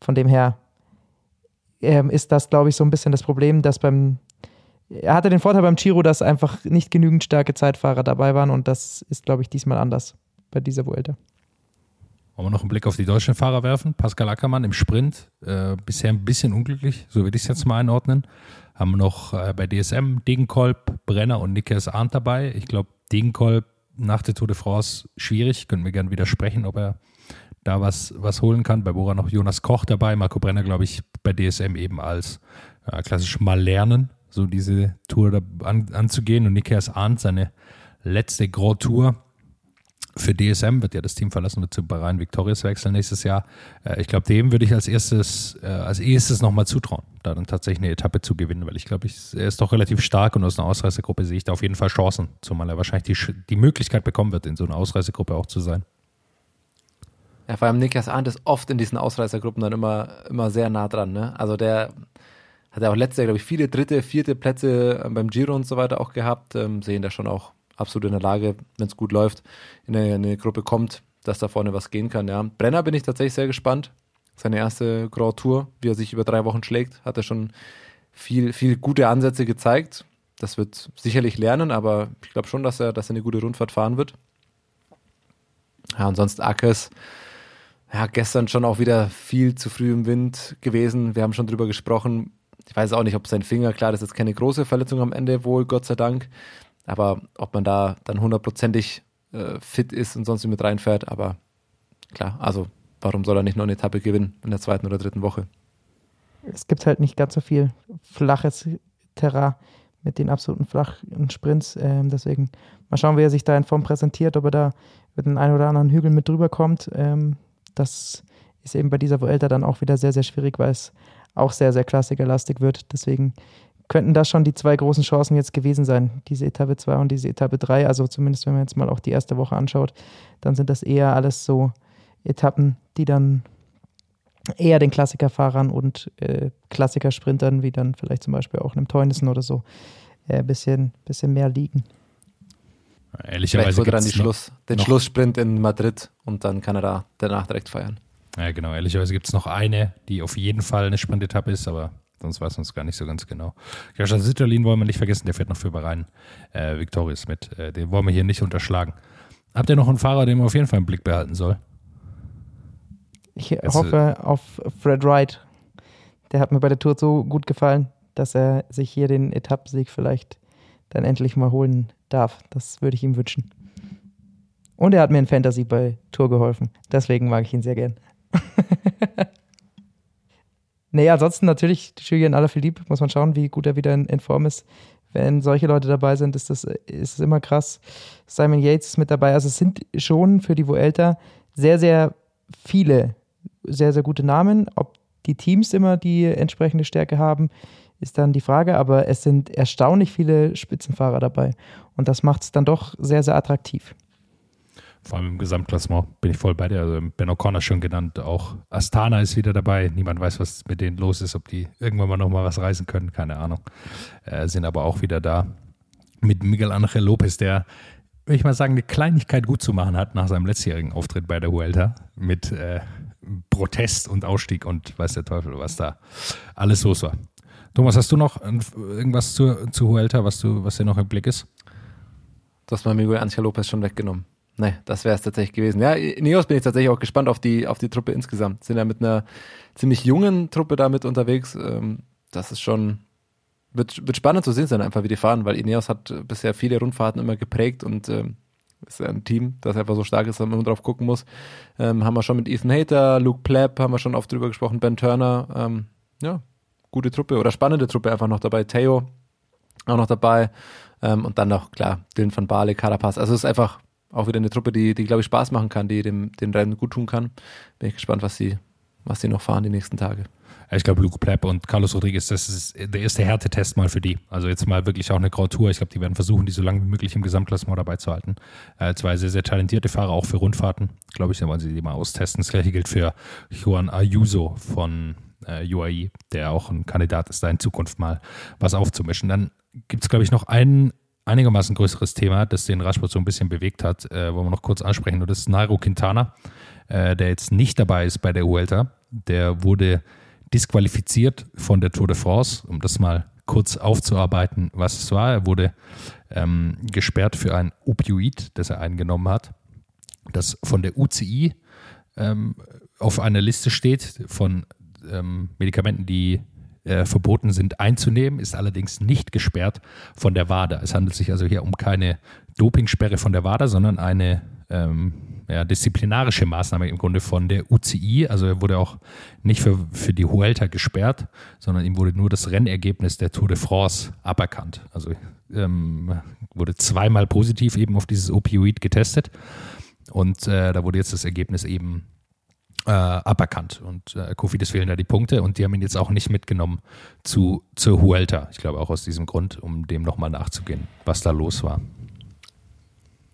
Von dem her ähm, ist das, glaube ich, so ein bisschen das Problem, dass beim er hatte den Vorteil beim Giro, dass einfach nicht genügend starke Zeitfahrer dabei waren und das ist, glaube ich, diesmal anders bei dieser Vuelta. Wollen wir noch einen Blick auf die deutschen Fahrer werfen? Pascal Ackermann im Sprint, äh, bisher ein bisschen unglücklich, so würde ich es jetzt mal einordnen. Haben noch äh, bei DSM Degenkolb, Brenner und Niklas Arndt dabei. Ich glaube, Degenkolb nach der Tour de France schwierig. Können wir gerne widersprechen, ob er da was, was holen kann. Bei Bora noch Jonas Koch dabei. Marco Brenner, glaube ich, bei DSM eben als äh, klassisch mal lernen, so diese Tour da an, anzugehen. Und Niklas Arndt, seine letzte Grand Tour für DSM wird ja das Team verlassen, wird zu Bahrain Victorious wechseln nächstes Jahr. Äh, ich glaube, dem würde ich als erstes, äh, als erstes nochmal zutrauen, da dann tatsächlich eine Etappe zu gewinnen, weil ich glaube, er ist doch relativ stark und aus einer Ausreißergruppe sehe ich da auf jeden Fall Chancen, zumal er wahrscheinlich die, die Möglichkeit bekommen wird, in so einer Ausreißergruppe auch zu sein. Ja, vor allem Niklas Arndt ist oft in diesen Ausreißergruppen dann immer, immer sehr nah dran. Ne? Also der hat ja auch letztes Jahr, glaube ich, viele dritte, vierte Plätze ähm, beim Giro und so weiter auch gehabt. Ähm, sehen da schon auch absolut in der Lage, wenn es gut läuft, in eine, in eine Gruppe kommt, dass da vorne was gehen kann. Ja. Brenner bin ich tatsächlich sehr gespannt. Seine erste Grand Tour, wie er sich über drei Wochen schlägt, hat er schon viel, viel gute Ansätze gezeigt. Das wird sicherlich lernen, aber ich glaube schon, dass er, dass er eine gute Rundfahrt fahren wird. Ja, und sonst Ackes, ja, gestern schon auch wieder viel zu früh im Wind gewesen. Wir haben schon drüber gesprochen. Ich weiß auch nicht, ob sein Finger, klar, das ist jetzt keine große Verletzung am Ende, wohl, Gott sei Dank. Aber ob man da dann hundertprozentig äh, fit ist und sonst mit reinfährt, aber klar, also warum soll er nicht noch eine Etappe gewinnen in der zweiten oder dritten Woche? Es gibt halt nicht ganz so viel flaches Terrain mit den absoluten flachen Sprints. Ähm, deswegen mal schauen, wie er sich da in Form präsentiert, ob er da mit den einen oder anderen Hügel mit drüber kommt. Ähm, das ist eben bei dieser Vuelta dann auch wieder sehr, sehr schwierig, weil es auch sehr, sehr klassikerlastig wird. Deswegen könnten das schon die zwei großen Chancen jetzt gewesen sein, diese Etappe 2 und diese Etappe 3. Also zumindest, wenn man jetzt mal auch die erste Woche anschaut, dann sind das eher alles so Etappen, die dann eher den Klassikerfahrern und äh, Klassikersprintern, wie dann vielleicht zum Beispiel auch einem Teunissen oder so, ein äh, bisschen, bisschen mehr liegen. Vielleicht Ehrlicherweise holt er dann gibt's die noch- Schluss, den noch- Schlusssprint in Madrid und dann kann er da danach direkt feiern. Ja, genau. Ehrlicherweise gibt es noch eine, die auf jeden Fall eine Sprintetappe ist, aber sonst weiß man es gar nicht so ganz genau. Jascha Sitterlin wollen wir nicht vergessen, der fährt noch für Bahrain äh, Victorious mit. Äh, den wollen wir hier nicht unterschlagen. Habt ihr noch einen Fahrer, den man auf jeden Fall im Blick behalten soll? Ich Jetzt, hoffe auf Fred Wright. Der hat mir bei der Tour so gut gefallen, dass er sich hier den Etappensieg vielleicht dann endlich mal holen darf. Das würde ich ihm wünschen. Und er hat mir in Fantasy bei Tour geholfen. Deswegen mag ich ihn sehr gern. nee, ansonsten natürlich Julian Alaphilippe. Muss man schauen, wie gut er wieder in, in Form ist. Wenn solche Leute dabei sind, ist das ist es immer krass. Simon Yates ist mit dabei. Also es sind schon für die Vuelta sehr, sehr viele sehr, sehr gute Namen. Ob die Teams immer die entsprechende Stärke haben, ist dann die Frage. Aber es sind erstaunlich viele Spitzenfahrer dabei. Und das macht es dann doch sehr, sehr attraktiv. Vor allem im Gesamtklassement bin ich voll bei dir. Also Ben O'Connor schon genannt, auch Astana ist wieder dabei. Niemand weiß, was mit denen los ist, ob die irgendwann mal nochmal was reisen können, keine Ahnung. Äh, sind aber auch wieder da. Mit Miguel Angel Lopez, der, würde ich mal sagen, eine Kleinigkeit gut zu machen hat nach seinem letztjährigen Auftritt bei der Huelta. Mit äh, Protest und Ausstieg und weiß der Teufel, was da alles los war. Thomas, hast du noch irgendwas zu, zu Huelta, was, du, was dir noch im Blick ist? Du hast mal Miguel Angel Lopez schon weggenommen. Nee, das wäre es tatsächlich gewesen. Ja, Neos bin ich tatsächlich auch gespannt auf die, auf die Truppe insgesamt. Sind ja mit einer ziemlich jungen Truppe da mit unterwegs. Ähm, das ist schon, wird, wird spannend zu sehen sein, einfach wie die fahren, weil Ineos hat bisher viele Rundfahrten immer geprägt und ähm, ist ein Team, das einfach so stark ist, dass man immer drauf gucken muss. Ähm, haben wir schon mit Ethan Hater, Luke Plapp, haben wir schon oft drüber gesprochen, Ben Turner. Ähm, ja, gute Truppe oder spannende Truppe einfach noch dabei. Theo auch noch dabei. Ähm, und dann noch, klar, Dylan van Baale, Carapaz. Also es ist einfach auch wieder eine Truppe, die, die glaube ich, Spaß machen kann, die dem, den Rennen gut tun kann. Bin ich gespannt, was sie, was sie noch fahren die nächsten Tage. Ich glaube, Luke Plapp und Carlos Rodriguez, das ist der erste Härtetest mal für die. Also jetzt mal wirklich auch eine Grand Tour. Ich glaube, die werden versuchen, die so lange wie möglich im Gesamtklassement dabei zu halten. Äh, zwei sehr, sehr talentierte Fahrer, auch für Rundfahrten. Glaube ich, da wollen sie die mal austesten. Das gleiche gilt für Juan Ayuso von äh, UAE, der auch ein Kandidat ist, da in Zukunft mal was aufzumischen. Dann gibt es, glaube ich, noch ein einigermaßen größeres Thema, das den Radsport so ein bisschen bewegt hat, äh, wollen wir noch kurz ansprechen. Und das ist Nairo Quintana, äh, der jetzt nicht dabei ist bei der Vuelta. Der wurde disqualifiziert von der Tour de France, um das mal kurz aufzuarbeiten, was es war. Er wurde ähm, gesperrt für ein Opioid, das er eingenommen hat, das von der UCI ähm, auf einer Liste steht von ähm, Medikamenten, die äh, verboten sind einzunehmen, ist allerdings nicht gesperrt von der WADA. Es handelt sich also hier um keine Dopingsperre von der WADA, sondern eine ähm, ja, disziplinarische Maßnahme im Grunde von der UCI. Also er wurde auch nicht für, für die Huelta gesperrt, sondern ihm wurde nur das Rennergebnis der Tour de France aberkannt. Also ähm, wurde zweimal positiv eben auf dieses Opioid getestet und äh, da wurde jetzt das Ergebnis eben äh, aberkannt. Und äh, Kofidis fehlen da die Punkte und die haben ihn jetzt auch nicht mitgenommen zu, zur Huelta. Ich glaube auch aus diesem Grund, um dem nochmal nachzugehen, was da los war.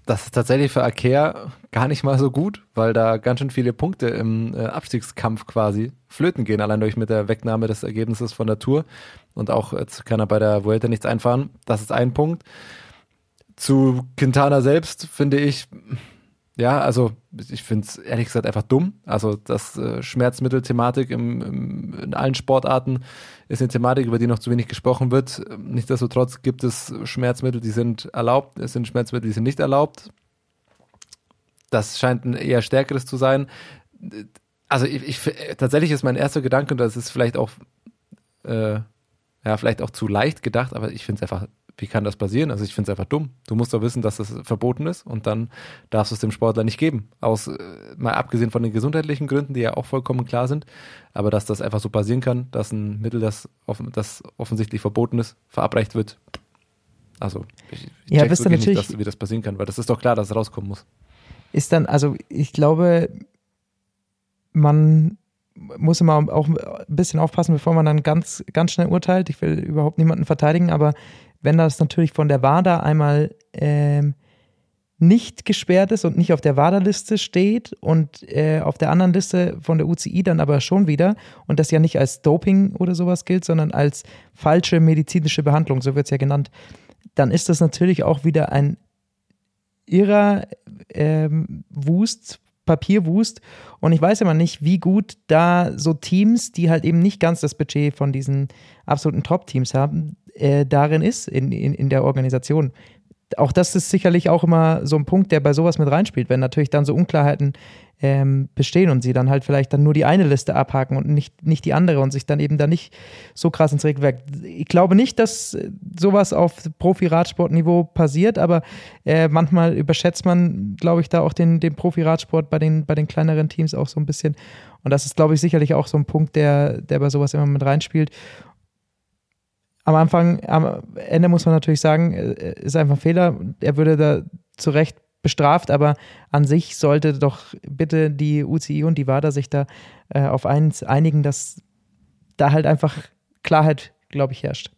Das ist tatsächlich für Akea gar nicht mal so gut, weil da ganz schön viele Punkte im äh, Abstiegskampf quasi flöten gehen, allein durch mit der Wegnahme des Ergebnisses von der Tour. Und auch jetzt kann er bei der Vuelta nichts einfahren. Das ist ein Punkt. Zu Quintana selbst finde ich, ja, also ich finde es ehrlich gesagt einfach dumm. Also das äh, Schmerzmittel-Thematik im, im, in allen Sportarten ist eine Thematik, über die noch zu wenig gesprochen wird. Nichtsdestotrotz gibt es Schmerzmittel, die sind erlaubt, es sind Schmerzmittel, die sind nicht erlaubt. Das scheint ein eher stärkeres zu sein. Also ich, ich tatsächlich ist mein erster Gedanke, und das ist vielleicht auch äh, ja, vielleicht auch zu leicht gedacht, aber ich finde es einfach wie kann das passieren? Also ich finde es einfach dumm. Du musst doch wissen, dass das verboten ist und dann darfst du es dem Sportler nicht geben. Aus, äh, mal abgesehen von den gesundheitlichen Gründen, die ja auch vollkommen klar sind, aber dass das einfach so passieren kann, dass ein Mittel, das, offen, das offensichtlich verboten ist, verabreicht wird. Also ich, ich ja, ihr natürlich, nicht, dass, wie das passieren kann, weil das ist doch klar, dass es rauskommen muss. Ist dann, also ich glaube, man muss immer auch ein bisschen aufpassen, bevor man dann ganz, ganz schnell urteilt. Ich will überhaupt niemanden verteidigen, aber wenn das natürlich von der WADA einmal ähm, nicht gesperrt ist und nicht auf der WADA-Liste steht und äh, auf der anderen Liste von der UCI dann aber schon wieder und das ja nicht als Doping oder sowas gilt, sondern als falsche medizinische Behandlung, so wird es ja genannt, dann ist das natürlich auch wieder ein irrer ähm, Wust, Papierwust. Und ich weiß immer nicht, wie gut da so Teams, die halt eben nicht ganz das Budget von diesen absoluten Top-Teams haben, äh, darin ist, in, in, in der Organisation. Auch das ist sicherlich auch immer so ein Punkt, der bei sowas mit reinspielt, wenn natürlich dann so Unklarheiten ähm, bestehen und sie dann halt vielleicht dann nur die eine Liste abhaken und nicht, nicht die andere und sich dann eben da nicht so krass ins Regelwerk. Ich glaube nicht, dass sowas auf Profi-Radsport-Niveau passiert, aber äh, manchmal überschätzt man, glaube ich, da auch den, den Profi-Radsport bei den, bei den kleineren Teams auch so ein bisschen. Und das ist, glaube ich, sicherlich auch so ein Punkt, der, der bei sowas immer mit reinspielt am Anfang, am Ende muss man natürlich sagen, äh, ist einfach ein Fehler. Er würde da zu Recht bestraft, aber an sich sollte doch bitte die UCI und die WADA sich da äh, auf eins einigen, dass da halt einfach Klarheit, glaube ich, herrscht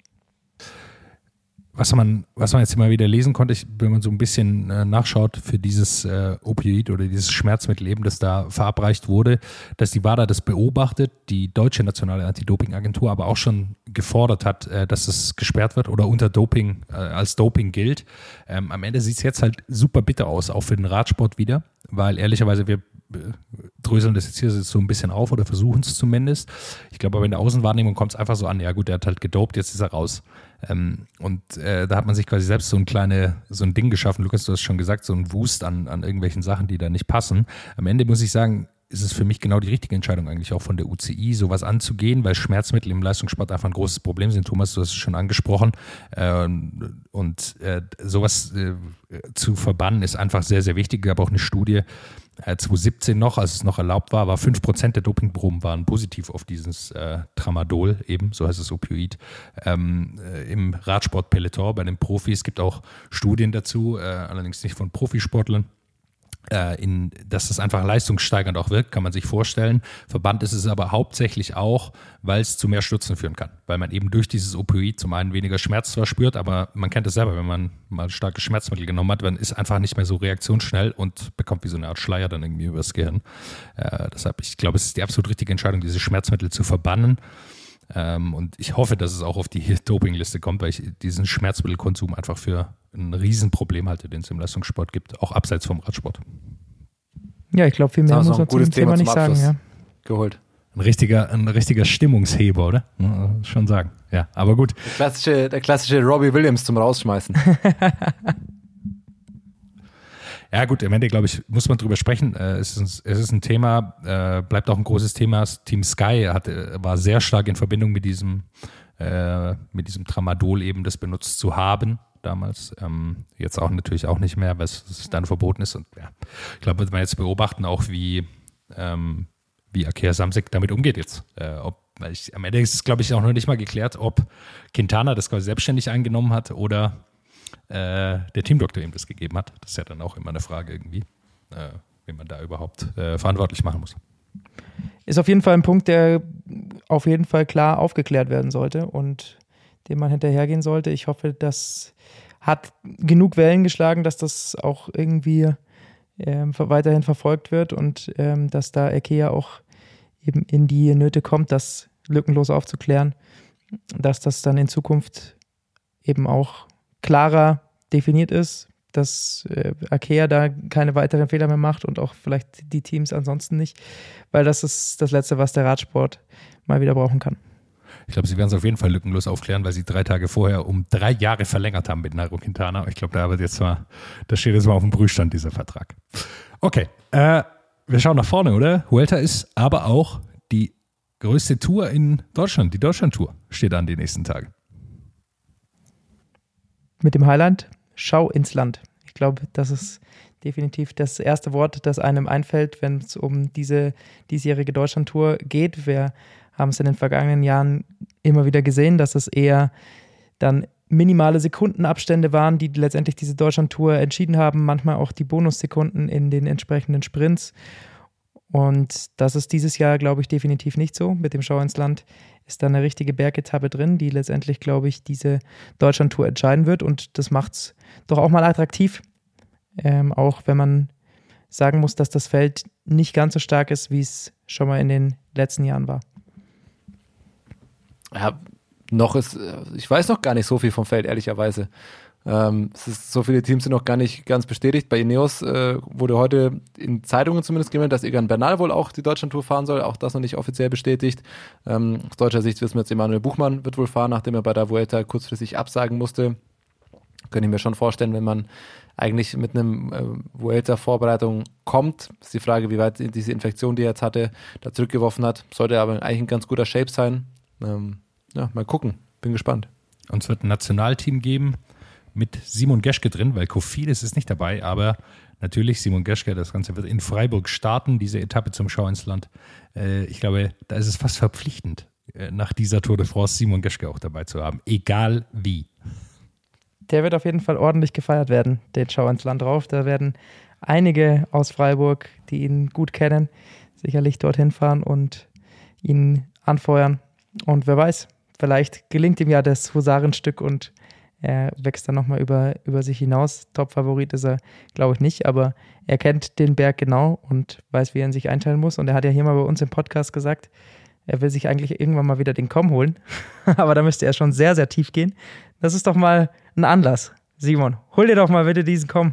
was man, was man jetzt immer wieder lesen konnte, ich, wenn man so ein bisschen äh, nachschaut für dieses äh, Opioid oder dieses Schmerzmittel eben, das da verabreicht wurde, dass die WADA das beobachtet, die deutsche nationale Anti-Doping-Agentur aber auch schon gefordert hat, äh, dass es gesperrt wird oder unter Doping, äh, als Doping gilt. Ähm, am Ende sieht es jetzt halt super bitter aus, auch für den Radsport wieder, weil ehrlicherweise wir äh, dröseln das jetzt hier so ein bisschen auf oder versuchen es zumindest. Ich glaube aber in der Außenwahrnehmung kommt es einfach so an, ja gut, der hat halt gedopt, jetzt ist er raus. Ähm, und äh, da hat man sich quasi selbst so ein kleine, so ein Ding geschaffen, Lukas, du hast schon gesagt, so ein Wust an, an irgendwelchen Sachen, die da nicht passen. Am Ende muss ich sagen, ist es für mich genau die richtige Entscheidung eigentlich auch von der UCI, sowas anzugehen, weil Schmerzmittel im Leistungssport einfach ein großes Problem sind. Thomas, du hast es schon angesprochen. Ähm, und äh, sowas äh, zu verbannen ist einfach sehr, sehr wichtig. Es gab auch eine Studie, 2017 noch, als es noch erlaubt war, war 5% der Dopingproben waren positiv auf dieses äh, Tramadol, eben, so heißt es Opioid, ähm, äh, im Radsport-Peloton bei den Profis. Es gibt auch Studien dazu, äh, allerdings nicht von Profisportlern. Äh, in, dass das einfach leistungssteigernd auch wirkt, kann man sich vorstellen. Verband ist es aber hauptsächlich auch, weil es zu mehr Stürzen führen kann. Weil man eben durch dieses Opioid zum einen weniger Schmerz zwar spürt, aber man kennt es selber, wenn man mal starkes Schmerzmittel genommen hat, man ist einfach nicht mehr so reaktionsschnell und bekommt wie so eine Art Schleier dann irgendwie übers Gehirn. Äh, deshalb, ich glaube, es ist die absolut richtige Entscheidung, diese Schmerzmittel zu verbannen. Ähm, und ich hoffe, dass es auch auf die Dopingliste kommt, weil ich diesen Schmerzmittelkonsum einfach für ein Riesenproblem halte, den es im Leistungssport gibt, auch abseits vom Radsport. Ja, ich glaube, viel mehr muss man zu dem Thema, nicht sagen. Ja. Geholt. Ein richtiger, ein richtiger Stimmungsheber, oder? Schon sagen. Ja, aber gut. Der klassische, der klassische Robbie Williams zum Rausschmeißen. Ja, gut, am Ende, glaube ich, muss man drüber sprechen. Äh, es, ist, es ist ein Thema, äh, bleibt auch ein großes Thema. Team Sky hat, war sehr stark in Verbindung mit diesem, äh, mit diesem Tramadol eben, das benutzt zu haben damals. Ähm, jetzt auch natürlich auch nicht mehr, weil es dann verboten ist. Und ja, ich glaube, wird man jetzt beobachten, auch wie, ähm, wie Akea Samsek damit umgeht jetzt. Äh, ob, ich, am Ende ist es, glaube ich, auch noch nicht mal geklärt, ob Quintana das quasi selbstständig eingenommen hat oder äh, der Teamdoktor ihm das gegeben hat. Das ist ja dann auch immer eine Frage irgendwie, äh, wie man da überhaupt äh, verantwortlich machen muss. Ist auf jeden Fall ein Punkt, der auf jeden Fall klar aufgeklärt werden sollte und dem man hinterhergehen sollte. Ich hoffe, das hat genug Wellen geschlagen, dass das auch irgendwie ähm, weiterhin verfolgt wird und ähm, dass da IKEA auch eben in die Nöte kommt, das lückenlos aufzuklären, dass das dann in Zukunft eben auch klarer definiert ist, dass äh, Akea da keine weiteren Fehler mehr macht und auch vielleicht die Teams ansonsten nicht, weil das ist das Letzte, was der Radsport mal wieder brauchen kann. Ich glaube, sie werden es auf jeden Fall lückenlos aufklären, weil sie drei Tage vorher um drei Jahre verlängert haben mit Nairo Quintana. Ich glaube, da wird jetzt mal, das steht jetzt mal auf dem Prüfstand, dieser Vertrag. Okay, äh, wir schauen nach vorne, oder? Huelta ist aber auch die größte Tour in Deutschland. Die Deutschland-Tour steht an die nächsten Tage mit dem Highland, schau ins Land. Ich glaube, das ist definitiv das erste Wort, das einem einfällt, wenn es um diese diesjährige Deutschlandtour geht. Wir haben es in den vergangenen Jahren immer wieder gesehen, dass es eher dann minimale Sekundenabstände waren, die letztendlich diese Deutschlandtour entschieden haben, manchmal auch die Bonussekunden in den entsprechenden Sprints. Und das ist dieses Jahr, glaube ich, definitiv nicht so. Mit dem Schau ins Land ist da eine richtige Bergetappe drin, die letztendlich, glaube ich, diese Deutschlandtour entscheiden wird. Und das macht es doch auch mal attraktiv. Ähm, auch wenn man sagen muss, dass das Feld nicht ganz so stark ist, wie es schon mal in den letzten Jahren war. Ja, noch ist, äh, ich weiß noch gar nicht so viel vom Feld, ehrlicherweise. Ähm, es ist, so viele Teams sind noch gar nicht ganz bestätigt. Bei Ineos äh, wurde heute in Zeitungen zumindest gemeldet, dass Egan Bernal wohl auch die Deutschlandtour fahren soll. Auch das noch nicht offiziell bestätigt. Ähm, aus deutscher Sicht wissen wir jetzt, Emanuel Buchmann wird wohl fahren, nachdem er bei der Vuelta kurzfristig absagen musste. Könnte ich mir schon vorstellen, wenn man eigentlich mit einem äh, Vuelta-Vorbereitung kommt. ist die Frage, wie weit diese Infektion, die er jetzt hatte, da zurückgeworfen hat. Sollte aber eigentlich ein ganz guter Shape sein. Ähm, ja, mal gucken. Bin gespannt. Und es wird ein Nationalteam geben mit Simon Geschke drin, weil Kofidis ist nicht dabei, aber natürlich Simon Geschke, das Ganze wird in Freiburg starten, diese Etappe zum Schau ins Land. Äh, ich glaube, da ist es fast verpflichtend, äh, nach dieser Tour de France Simon Geschke auch dabei zu haben, egal wie. Der wird auf jeden Fall ordentlich gefeiert werden, den Schau ins Land drauf. Da werden einige aus Freiburg, die ihn gut kennen, sicherlich dorthin fahren und ihn anfeuern. Und wer weiß, vielleicht gelingt ihm ja das Husarenstück und er wächst dann nochmal über, über sich hinaus. Top-Favorit ist er, glaube ich, nicht, aber er kennt den Berg genau und weiß, wie er ihn sich einteilen muss. Und er hat ja hier mal bei uns im Podcast gesagt, er will sich eigentlich irgendwann mal wieder den Komm holen. aber da müsste er schon sehr, sehr tief gehen. Das ist doch mal ein Anlass. Simon, hol dir doch mal bitte diesen Komm.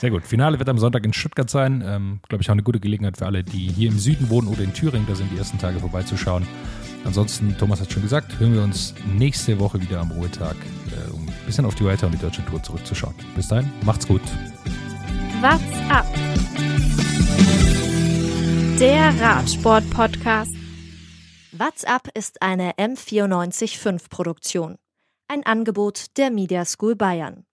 Sehr gut. Finale wird am Sonntag in Stuttgart sein. Ähm, Glaube ich auch eine gute Gelegenheit für alle, die hier im Süden wohnen oder in Thüringen. Da sind die ersten Tage vorbeizuschauen. Ansonsten, Thomas hat schon gesagt, hören wir uns nächste Woche wieder am Ruhetag, äh, um ein bisschen auf die Weiter und die deutsche Tour zurückzuschauen. Bis dahin, macht's gut. What's up? Der Radsport-Podcast. What's up ist eine M945 Produktion. Ein Angebot der Media School Bayern.